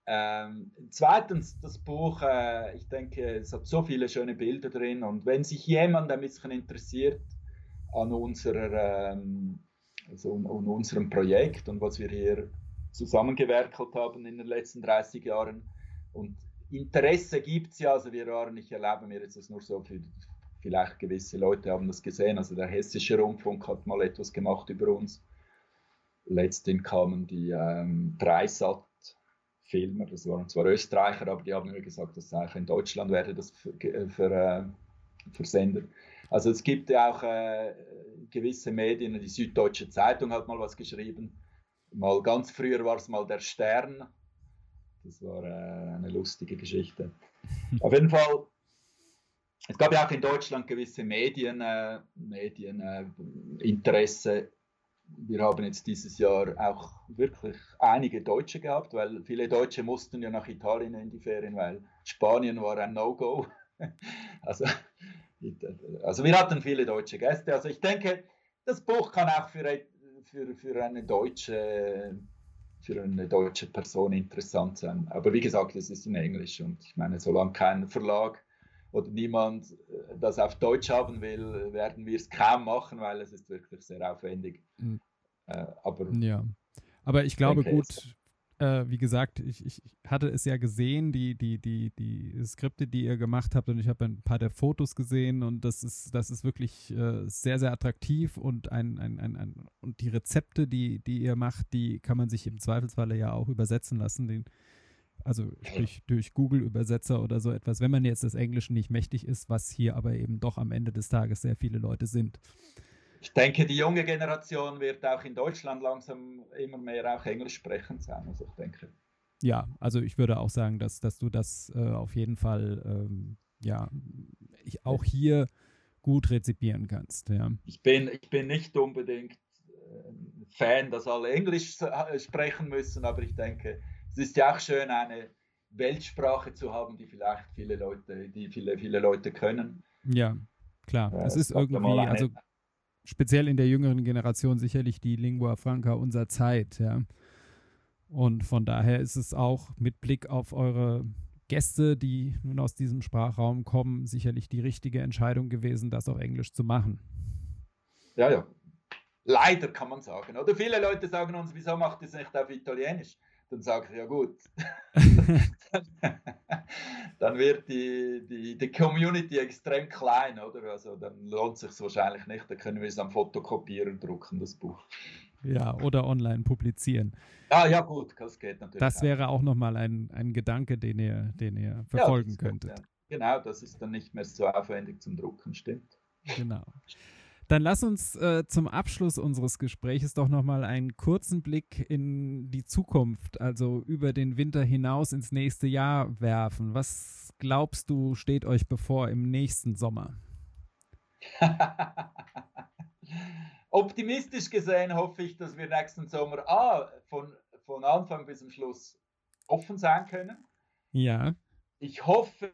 ähm, zweitens, das Buch, äh, ich denke, es hat so viele schöne Bilder drin und wenn sich jemand ein bisschen interessiert, an, unserer, ähm, also an unserem Projekt und was wir hier zusammengewerkelt haben in den letzten 30 Jahren. Und Interesse gibt es ja, also wir waren, ich erlebe mir jetzt das nur so, für, vielleicht gewisse Leute haben das gesehen, also der Hessische Rundfunk hat mal etwas gemacht über uns. Letztendlich kamen die ähm, Dreisat-Filmer, das waren zwar Österreicher, aber die haben mir gesagt, dass auch in Deutschland werde das für, für, äh, versendet. Also es gibt ja auch äh, gewisse Medien, die Süddeutsche Zeitung hat mal was geschrieben, mal ganz früher war es mal der Stern, das war äh, eine lustige Geschichte. Auf jeden Fall, es gab ja auch in Deutschland gewisse Medien, äh, Medieninteresse. Äh, wir haben jetzt dieses Jahr auch wirklich einige Deutsche gehabt, weil viele Deutsche mussten ja nach Italien in die Ferien, weil Spanien war ein No-Go. also, also wir hatten viele deutsche Gäste. Also ich denke, das Buch kann auch für, für, für eine deutsche für eine deutsche Person interessant sein. Aber wie gesagt, es ist in Englisch und ich meine, solange kein Verlag oder niemand äh, das auf Deutsch haben will, werden wir es kaum machen, weil es ist wirklich sehr aufwendig. Mhm. Äh, aber ja, aber ich glaube gut, äh, wie gesagt, ich, ich hatte es ja gesehen, die, die, die, die Skripte, die ihr gemacht habt, und ich habe ein paar der Fotos gesehen und das ist, das ist wirklich äh, sehr, sehr attraktiv und ein, ein, ein, ein, und die Rezepte, die, die ihr macht, die kann man sich im Zweifelsfalle ja auch übersetzen lassen. Den, also sprich durch Google-Übersetzer oder so etwas, wenn man jetzt des Englischen nicht mächtig ist, was hier aber eben doch am Ende des Tages sehr viele Leute sind. Ich denke, die junge Generation wird auch in Deutschland langsam immer mehr auch Englisch sprechen sein. Also ich denke. Ja, also ich würde auch sagen, dass, dass du das äh, auf jeden Fall ähm, ja ich auch hier gut rezipieren kannst. Ja. Ich, bin, ich bin nicht unbedingt äh, Fan, dass alle Englisch äh, sprechen müssen, aber ich denke, es ist ja auch schön, eine Weltsprache zu haben, die vielleicht viele Leute, die viele, viele Leute können. Ja, klar. Äh, es ist irgendwie, also speziell in der jüngeren Generation sicherlich die Lingua Franca unserer Zeit, ja. Und von daher ist es auch mit Blick auf eure Gäste, die nun aus diesem Sprachraum kommen, sicherlich die richtige Entscheidung gewesen, das auf Englisch zu machen. Ja, ja. Leider kann man sagen. Oder viele Leute sagen uns, wieso macht ihr es nicht auf Italienisch? Dann sage ich, ja gut, dann wird die, die, die Community extrem klein, oder? Also dann lohnt es sich wahrscheinlich nicht, dann können wir es am Fotokopierer drucken, das Buch. Ja, oder online publizieren. Ah, ja, gut, das geht natürlich. Das wäre auch nochmal ein, ein Gedanke, den ihr, den ihr verfolgen ja, könntet. Gut, ja. Genau, das ist dann nicht mehr so aufwendig zum Drucken, stimmt. Genau. Dann lass uns äh, zum Abschluss unseres Gesprächs doch nochmal einen kurzen Blick in die Zukunft, also über den Winter hinaus ins nächste Jahr werfen. Was glaubst du, steht euch bevor im nächsten Sommer? Optimistisch gesehen hoffe ich, dass wir nächsten Sommer ah, von, von Anfang bis zum Schluss offen sein können. Ja. Ich hoffe,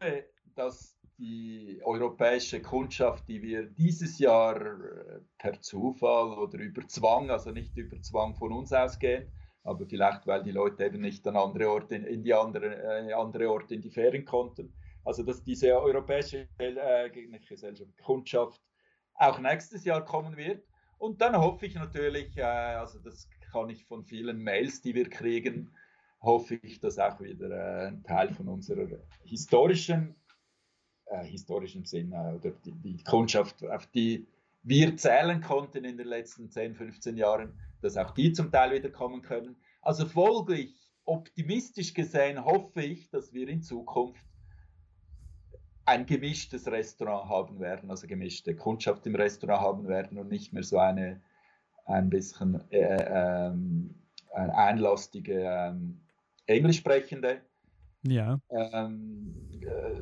dass die europäische Kundschaft, die wir dieses Jahr äh, per Zufall oder über Zwang, also nicht über Zwang von uns ausgehen, aber vielleicht weil die Leute eben nicht an andere Orte in die andere, äh, andere Orte in die Ferien konnten. Also dass diese europäische äh, Gesellschaft, Kundschaft auch nächstes Jahr kommen wird. Und dann hoffe ich natürlich, äh, also das kann ich von vielen Mails, die wir kriegen, hoffe ich, dass auch wieder äh, ein Teil von unserer historischen äh, historischen Sinn äh, oder die, die, Kundschaft, auf die wir zählen konnten in den letzten 10, 15 Jahren, dass auch die zum Teil wieder kommen können. Also folglich, optimistisch gesehen, hoffe ich, dass wir in Zukunft ein gemischtes Restaurant haben werden, also gemischte Kundschaft im Restaurant haben werden und nicht mehr so eine ein bisschen äh, ähm, einlastige ähm, Englisch sprechende. Ja. Ähm, äh,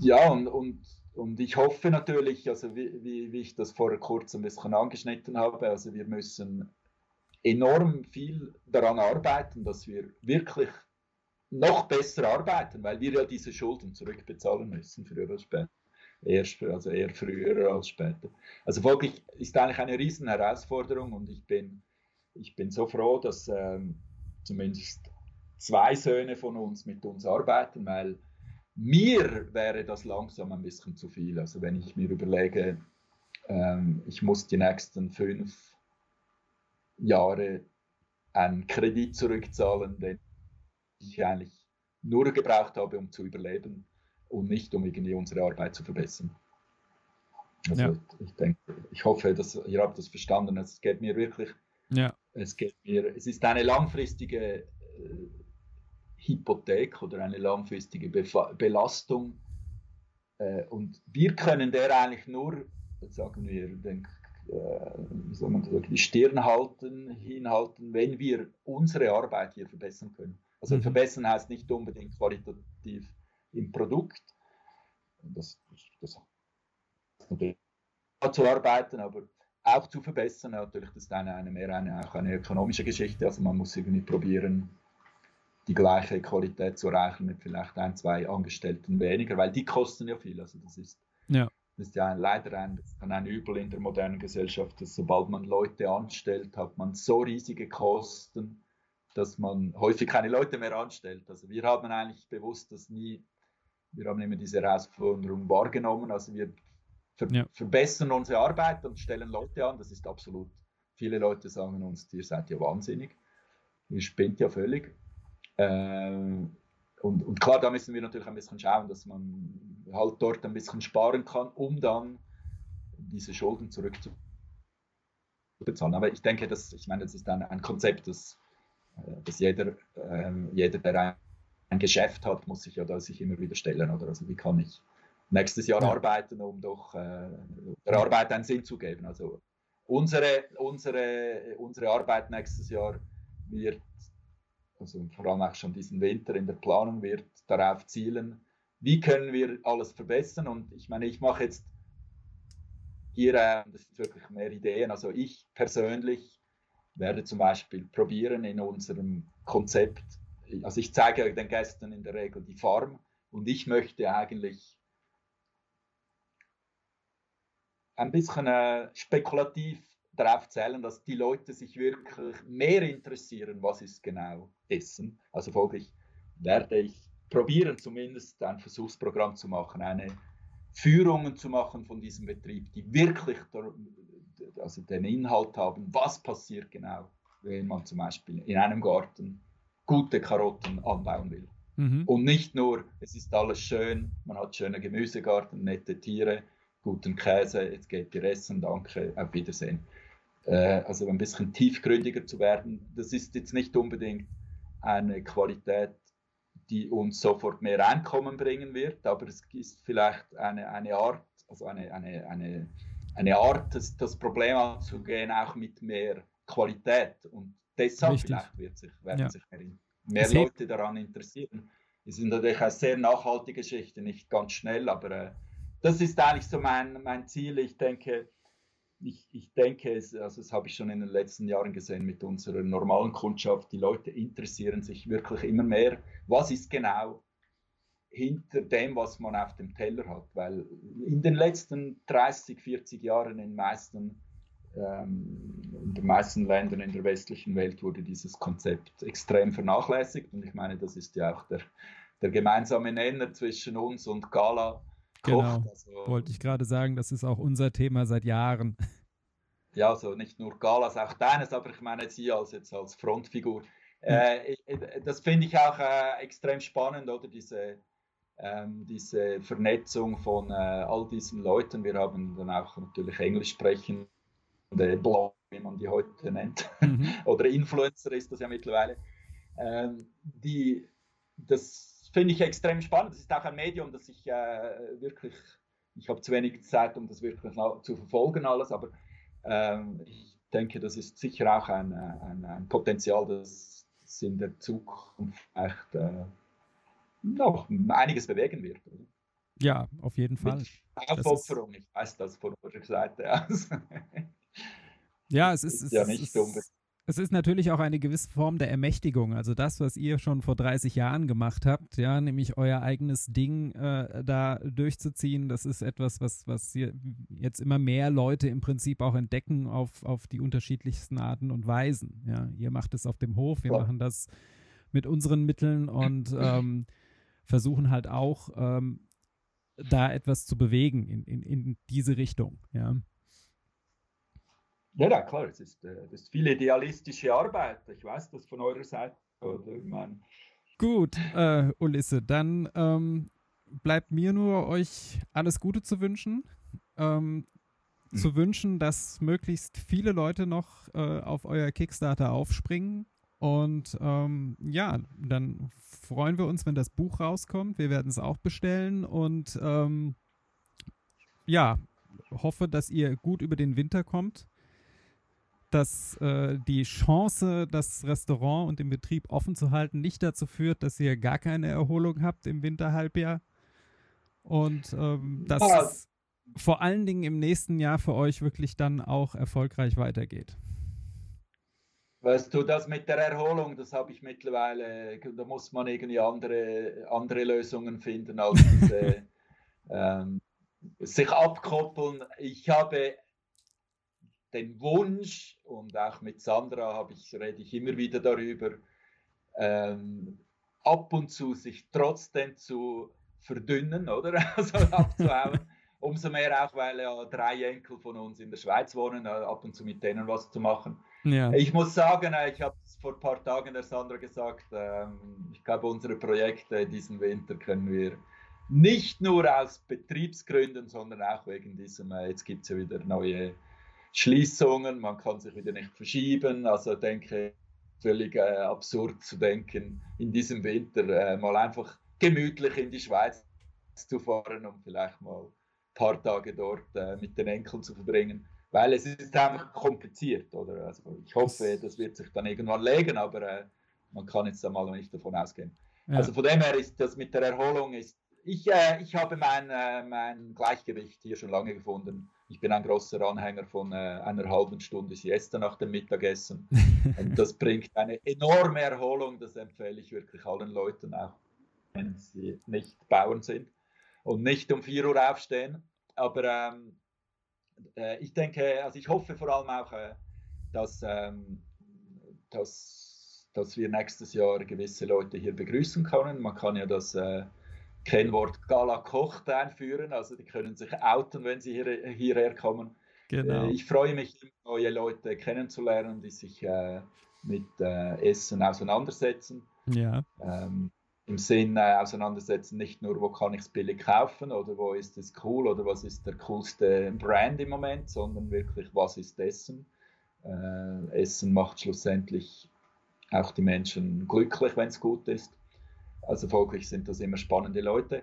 ja, und, und, und ich hoffe natürlich, also wie, wie, wie ich das vor kurzem ein bisschen angeschnitten habe, also wir müssen enorm viel daran arbeiten, dass wir wirklich noch besser arbeiten, weil wir ja diese Schulden zurückbezahlen müssen, früher oder später. Erst, also eher früher als später. Also folglich ist eigentlich eine riesen Herausforderung und ich bin, ich bin so froh, dass ähm, zumindest zwei Söhne von uns mit uns arbeiten, weil mir wäre das langsam ein bisschen zu viel. Also wenn ich mir überlege, ähm, ich muss die nächsten fünf Jahre einen Kredit zurückzahlen, den ich eigentlich nur gebraucht habe, um zu überleben und nicht um irgendwie unsere Arbeit zu verbessern. Also ja. ich denke, ich hoffe, dass ihr habt das verstanden. Es geht mir wirklich, ja. es geht mir, es ist eine langfristige äh, Hypothek oder eine langfristige Befa Belastung. Äh, und wir können der eigentlich nur, sagen wir, denk, äh, sagen, die Stirn halten, hinhalten, wenn wir unsere Arbeit hier verbessern können. Also mhm. verbessern heißt nicht unbedingt qualitativ im Produkt. Das, das zu arbeiten, aber auch zu verbessern. Natürlich, das ist eine, eine mehr eine, auch eine ökonomische Geschichte. Also man muss irgendwie probieren, die gleiche Qualität zu erreichen mit vielleicht ein, zwei Angestellten weniger, weil die kosten ja viel. Also das ist, ja. das ist ja ein, leider ein, ein Übel in der modernen Gesellschaft, dass sobald man Leute anstellt, hat man so riesige Kosten, dass man häufig keine Leute mehr anstellt. Also wir haben eigentlich bewusst das nie, wir haben immer diese Herausforderung wahrgenommen. Also wir ver ja. verbessern unsere Arbeit und stellen Leute an. Das ist absolut, viele Leute sagen uns, ihr seid ja wahnsinnig. Ihr spinnt ja völlig. Ähm, und, und, klar, da müssen wir natürlich ein bisschen schauen, dass man halt dort ein bisschen sparen kann, um dann diese Schulden zurückzubezahlen. Aber ich denke, dass, ich meine, das ist ein, ein Konzept, das, äh, das jeder, äh, jeder, der ein, ein Geschäft hat, muss sich ja da sich immer wieder stellen. Oder? Also wie kann ich nächstes Jahr ja. arbeiten, um doch äh, der Arbeit einen Sinn zu geben. Also unsere, unsere, unsere Arbeit nächstes Jahr wird, also vor allem auch schon diesen Winter in der Planung, wird darauf zielen, wie können wir alles verbessern. Und ich meine, ich mache jetzt hier, äh, das sind wirklich mehr Ideen. Also ich persönlich werde zum Beispiel probieren in unserem Konzept, also ich zeige den Gästen in der Regel die Farm und ich möchte eigentlich ein bisschen äh, spekulativ darauf zählen, dass die Leute sich wirklich mehr interessieren, was ist genau Essen. Also folglich werde ich probieren, zumindest ein Versuchsprogramm zu machen, eine Führungen zu machen von diesem Betrieb, die wirklich also den Inhalt haben, was passiert genau, wenn man zum Beispiel in einem Garten gute Karotten anbauen will. Mhm. Und nicht nur, es ist alles schön, man hat schöne Gemüsegarten, nette Tiere, guten Käse, jetzt geht ihr essen, danke, auf Wiedersehen. Äh, also ein bisschen tiefgründiger zu werden, das ist jetzt nicht unbedingt eine Qualität, die uns sofort mehr Einkommen bringen wird, aber es ist vielleicht eine, eine Art, also eine, eine, eine, eine Art, das, das Problem anzugehen, auch mit mehr Qualität. Und deshalb Richtig. vielleicht wird sich, werden ja. sich mehr, mehr Leute daran interessieren. Es ist natürlich eine sehr nachhaltige Geschichte, nicht ganz schnell, aber äh, das ist eigentlich so mein, mein Ziel. Ich denke, ich, ich denke, es, also das habe ich schon in den letzten Jahren gesehen mit unserer normalen Kundschaft. Die Leute interessieren sich wirklich immer mehr, was ist genau hinter dem, was man auf dem Teller hat. Weil in den letzten 30, 40 Jahren in, meisten, ähm, in den meisten Ländern in der westlichen Welt wurde dieses Konzept extrem vernachlässigt. Und ich meine, das ist ja auch der, der gemeinsame Nenner zwischen uns und Gala Genau, also, wollte ich gerade sagen, das ist auch unser Thema seit Jahren. Ja, also nicht nur Galas, auch deines, aber ich meine Sie als jetzt als Frontfigur. Äh, das finde ich auch äh, extrem spannend, oder diese, ähm, diese Vernetzung von äh, all diesen Leuten. Wir haben dann auch natürlich Englisch sprechende Blog, wie man die heute nennt, mhm. oder Influencer ist das ja mittlerweile. Ähm, die, das finde ich extrem spannend. Das ist auch ein Medium, das ich äh, wirklich, ich habe zu wenig Zeit, um das wirklich zu verfolgen alles, aber ähm, ich denke, das ist sicher auch ein, ein, ein Potenzial, das in der Zukunft echt äh, noch einiges bewegen wird. Oder? Ja, auf jeden Fall. Mit Aufopferung, ich weiß das von unserer Seite aus. ja, es ist, es, ja nicht es, unbedingt es ist natürlich auch eine gewisse Form der Ermächtigung. Also das, was ihr schon vor 30 Jahren gemacht habt, ja, nämlich euer eigenes Ding äh, da durchzuziehen, das ist etwas, was, was jetzt immer mehr Leute im Prinzip auch entdecken auf, auf die unterschiedlichsten Arten und Weisen. Ja, ihr macht es auf dem Hof, wir machen das mit unseren Mitteln und ähm, versuchen halt auch ähm, da etwas zu bewegen in, in, in diese Richtung. Ja. Ja, ja, klar, es ist, äh, das ist viel idealistische Arbeit. Ich weiß das von eurer Seite. Oder, ich Gut, äh, Ulisse, dann ähm, bleibt mir nur, euch alles Gute zu wünschen. Ähm, mhm. Zu wünschen, dass möglichst viele Leute noch äh, auf euer Kickstarter aufspringen. Und ähm, ja, dann freuen wir uns, wenn das Buch rauskommt. Wir werden es auch bestellen und ähm, ja, hoffe, dass ihr gut über den Winter kommt dass äh, die Chance, das Restaurant und den Betrieb offen zu halten, nicht dazu führt, dass ihr gar keine Erholung habt im Winterhalbjahr. Und ähm, dass ja. es vor allen Dingen im nächsten Jahr für euch wirklich dann auch erfolgreich weitergeht. Weißt du, das mit der Erholung, das habe ich mittlerweile, da muss man irgendwie andere, andere Lösungen finden als diese ähm, sich abkoppeln. Ich habe den Wunsch, und auch mit Sandra habe ich, rede ich immer wieder darüber, ähm, ab und zu sich trotzdem zu verdünnen, oder? Also abzuhauen. Umso mehr auch, weil ja drei Enkel von uns in der Schweiz wohnen, äh, ab und zu mit denen was zu machen. Ja. Ich muss sagen, äh, ich habe es vor ein paar Tagen der Sandra gesagt, ähm, ich glaube, unsere Projekte diesen Winter können wir nicht nur aus Betriebsgründen, sondern auch wegen diesem, äh, jetzt gibt es ja wieder neue Schließungen, man kann sich wieder nicht verschieben. Also denke völlig äh, absurd zu denken, in diesem Winter äh, mal einfach gemütlich in die Schweiz zu fahren und vielleicht mal ein paar Tage dort äh, mit den Enkeln zu verbringen. Weil es ist einfach kompliziert, oder? Also ich hoffe, das wird sich dann irgendwann legen, aber äh, man kann jetzt einmal nicht davon ausgehen. Ja. Also von dem her ist das mit der Erholung ist. Ich, äh, ich habe mein, äh, mein Gleichgewicht hier schon lange gefunden ich bin ein großer Anhänger von äh, einer halben Stunde Siesta nach dem Mittagessen. Und das bringt eine enorme Erholung. Das empfehle ich wirklich allen Leuten, auch wenn sie nicht Bauern sind und nicht um 4 Uhr aufstehen. Aber ähm, äh, ich denke, also ich hoffe vor allem auch, äh, dass, ähm, dass, dass wir nächstes Jahr gewisse Leute hier begrüßen können. Man kann ja das äh, Kennwort Gala Kocht einführen. Also die können sich outen, wenn sie hier, hierher kommen. Genau. Äh, ich freue mich, neue Leute kennenzulernen, die sich äh, mit äh, Essen auseinandersetzen. Ja. Ähm, Im Sinn äh, auseinandersetzen, nicht nur, wo kann ich es billig kaufen oder wo ist es cool oder was ist der coolste Brand im Moment, sondern wirklich, was ist Essen. Essen macht schlussendlich auch die Menschen glücklich, wenn es gut ist. Also folglich sind das immer spannende Leute.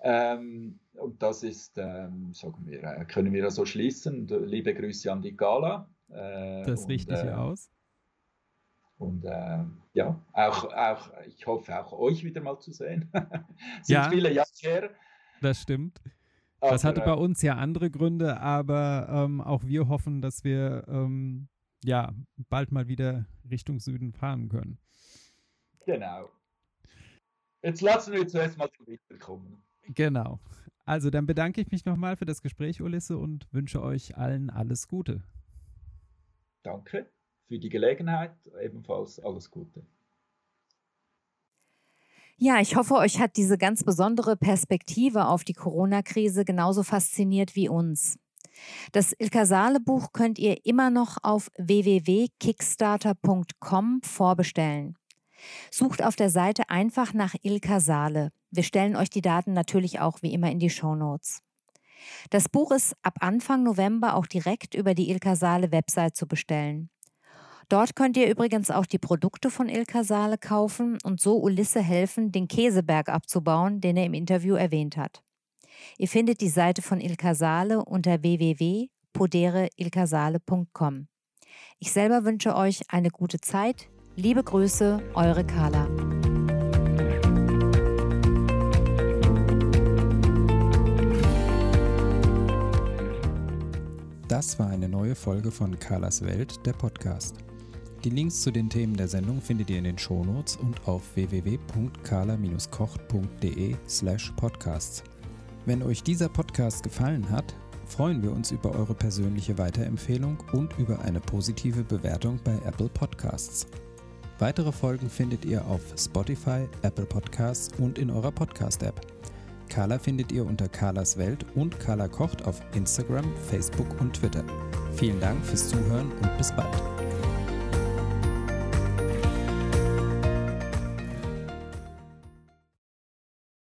Ähm, und das ist, ähm, sagen wir, äh, können wir so schließen. Liebe Grüße an die Gala. Äh, das richte ich äh, aus. Und äh, ja, auch, auch, ich hoffe auch euch wieder mal zu sehen. sind ja, viele Jahre her. Das stimmt. Das hatte bei äh, uns ja andere Gründe, aber ähm, auch wir hoffen, dass wir ähm, ja bald mal wieder Richtung Süden fahren können. Genau. Jetzt lassen wir zuerst mal zum Winter kommen. Genau. Also dann bedanke ich mich nochmal für das Gespräch, Ulisse, und wünsche euch allen alles Gute. Danke für die Gelegenheit, ebenfalls alles Gute. Ja, ich hoffe, euch hat diese ganz besondere Perspektive auf die Corona-Krise genauso fasziniert wie uns. Das Ilka Saale Buch könnt ihr immer noch auf www.kickstarter.com vorbestellen. Sucht auf der Seite einfach nach Ilka Saale. Wir stellen euch die Daten natürlich auch wie immer in die Show Notes. Das Buch ist ab Anfang November auch direkt über die Ilka Saale Website zu bestellen. Dort könnt ihr übrigens auch die Produkte von Ilka Saale kaufen und so Ulisse helfen, den Käseberg abzubauen, den er im Interview erwähnt hat. Ihr findet die Seite von Ilka Saale unter www.podereilkasale.com. Ich selber wünsche euch eine gute Zeit, Liebe Grüße, eure Carla. Das war eine neue Folge von Carlas Welt, der Podcast. Die Links zu den Themen der Sendung findet ihr in den Shownotes und auf www.carla-kocht.de slash podcasts. Wenn euch dieser Podcast gefallen hat, freuen wir uns über eure persönliche Weiterempfehlung und über eine positive Bewertung bei Apple Podcasts. Weitere Folgen findet ihr auf Spotify, Apple Podcasts und in eurer Podcast-App. Carla findet ihr unter Carlas Welt und Carla kocht auf Instagram, Facebook und Twitter. Vielen Dank fürs Zuhören und bis bald.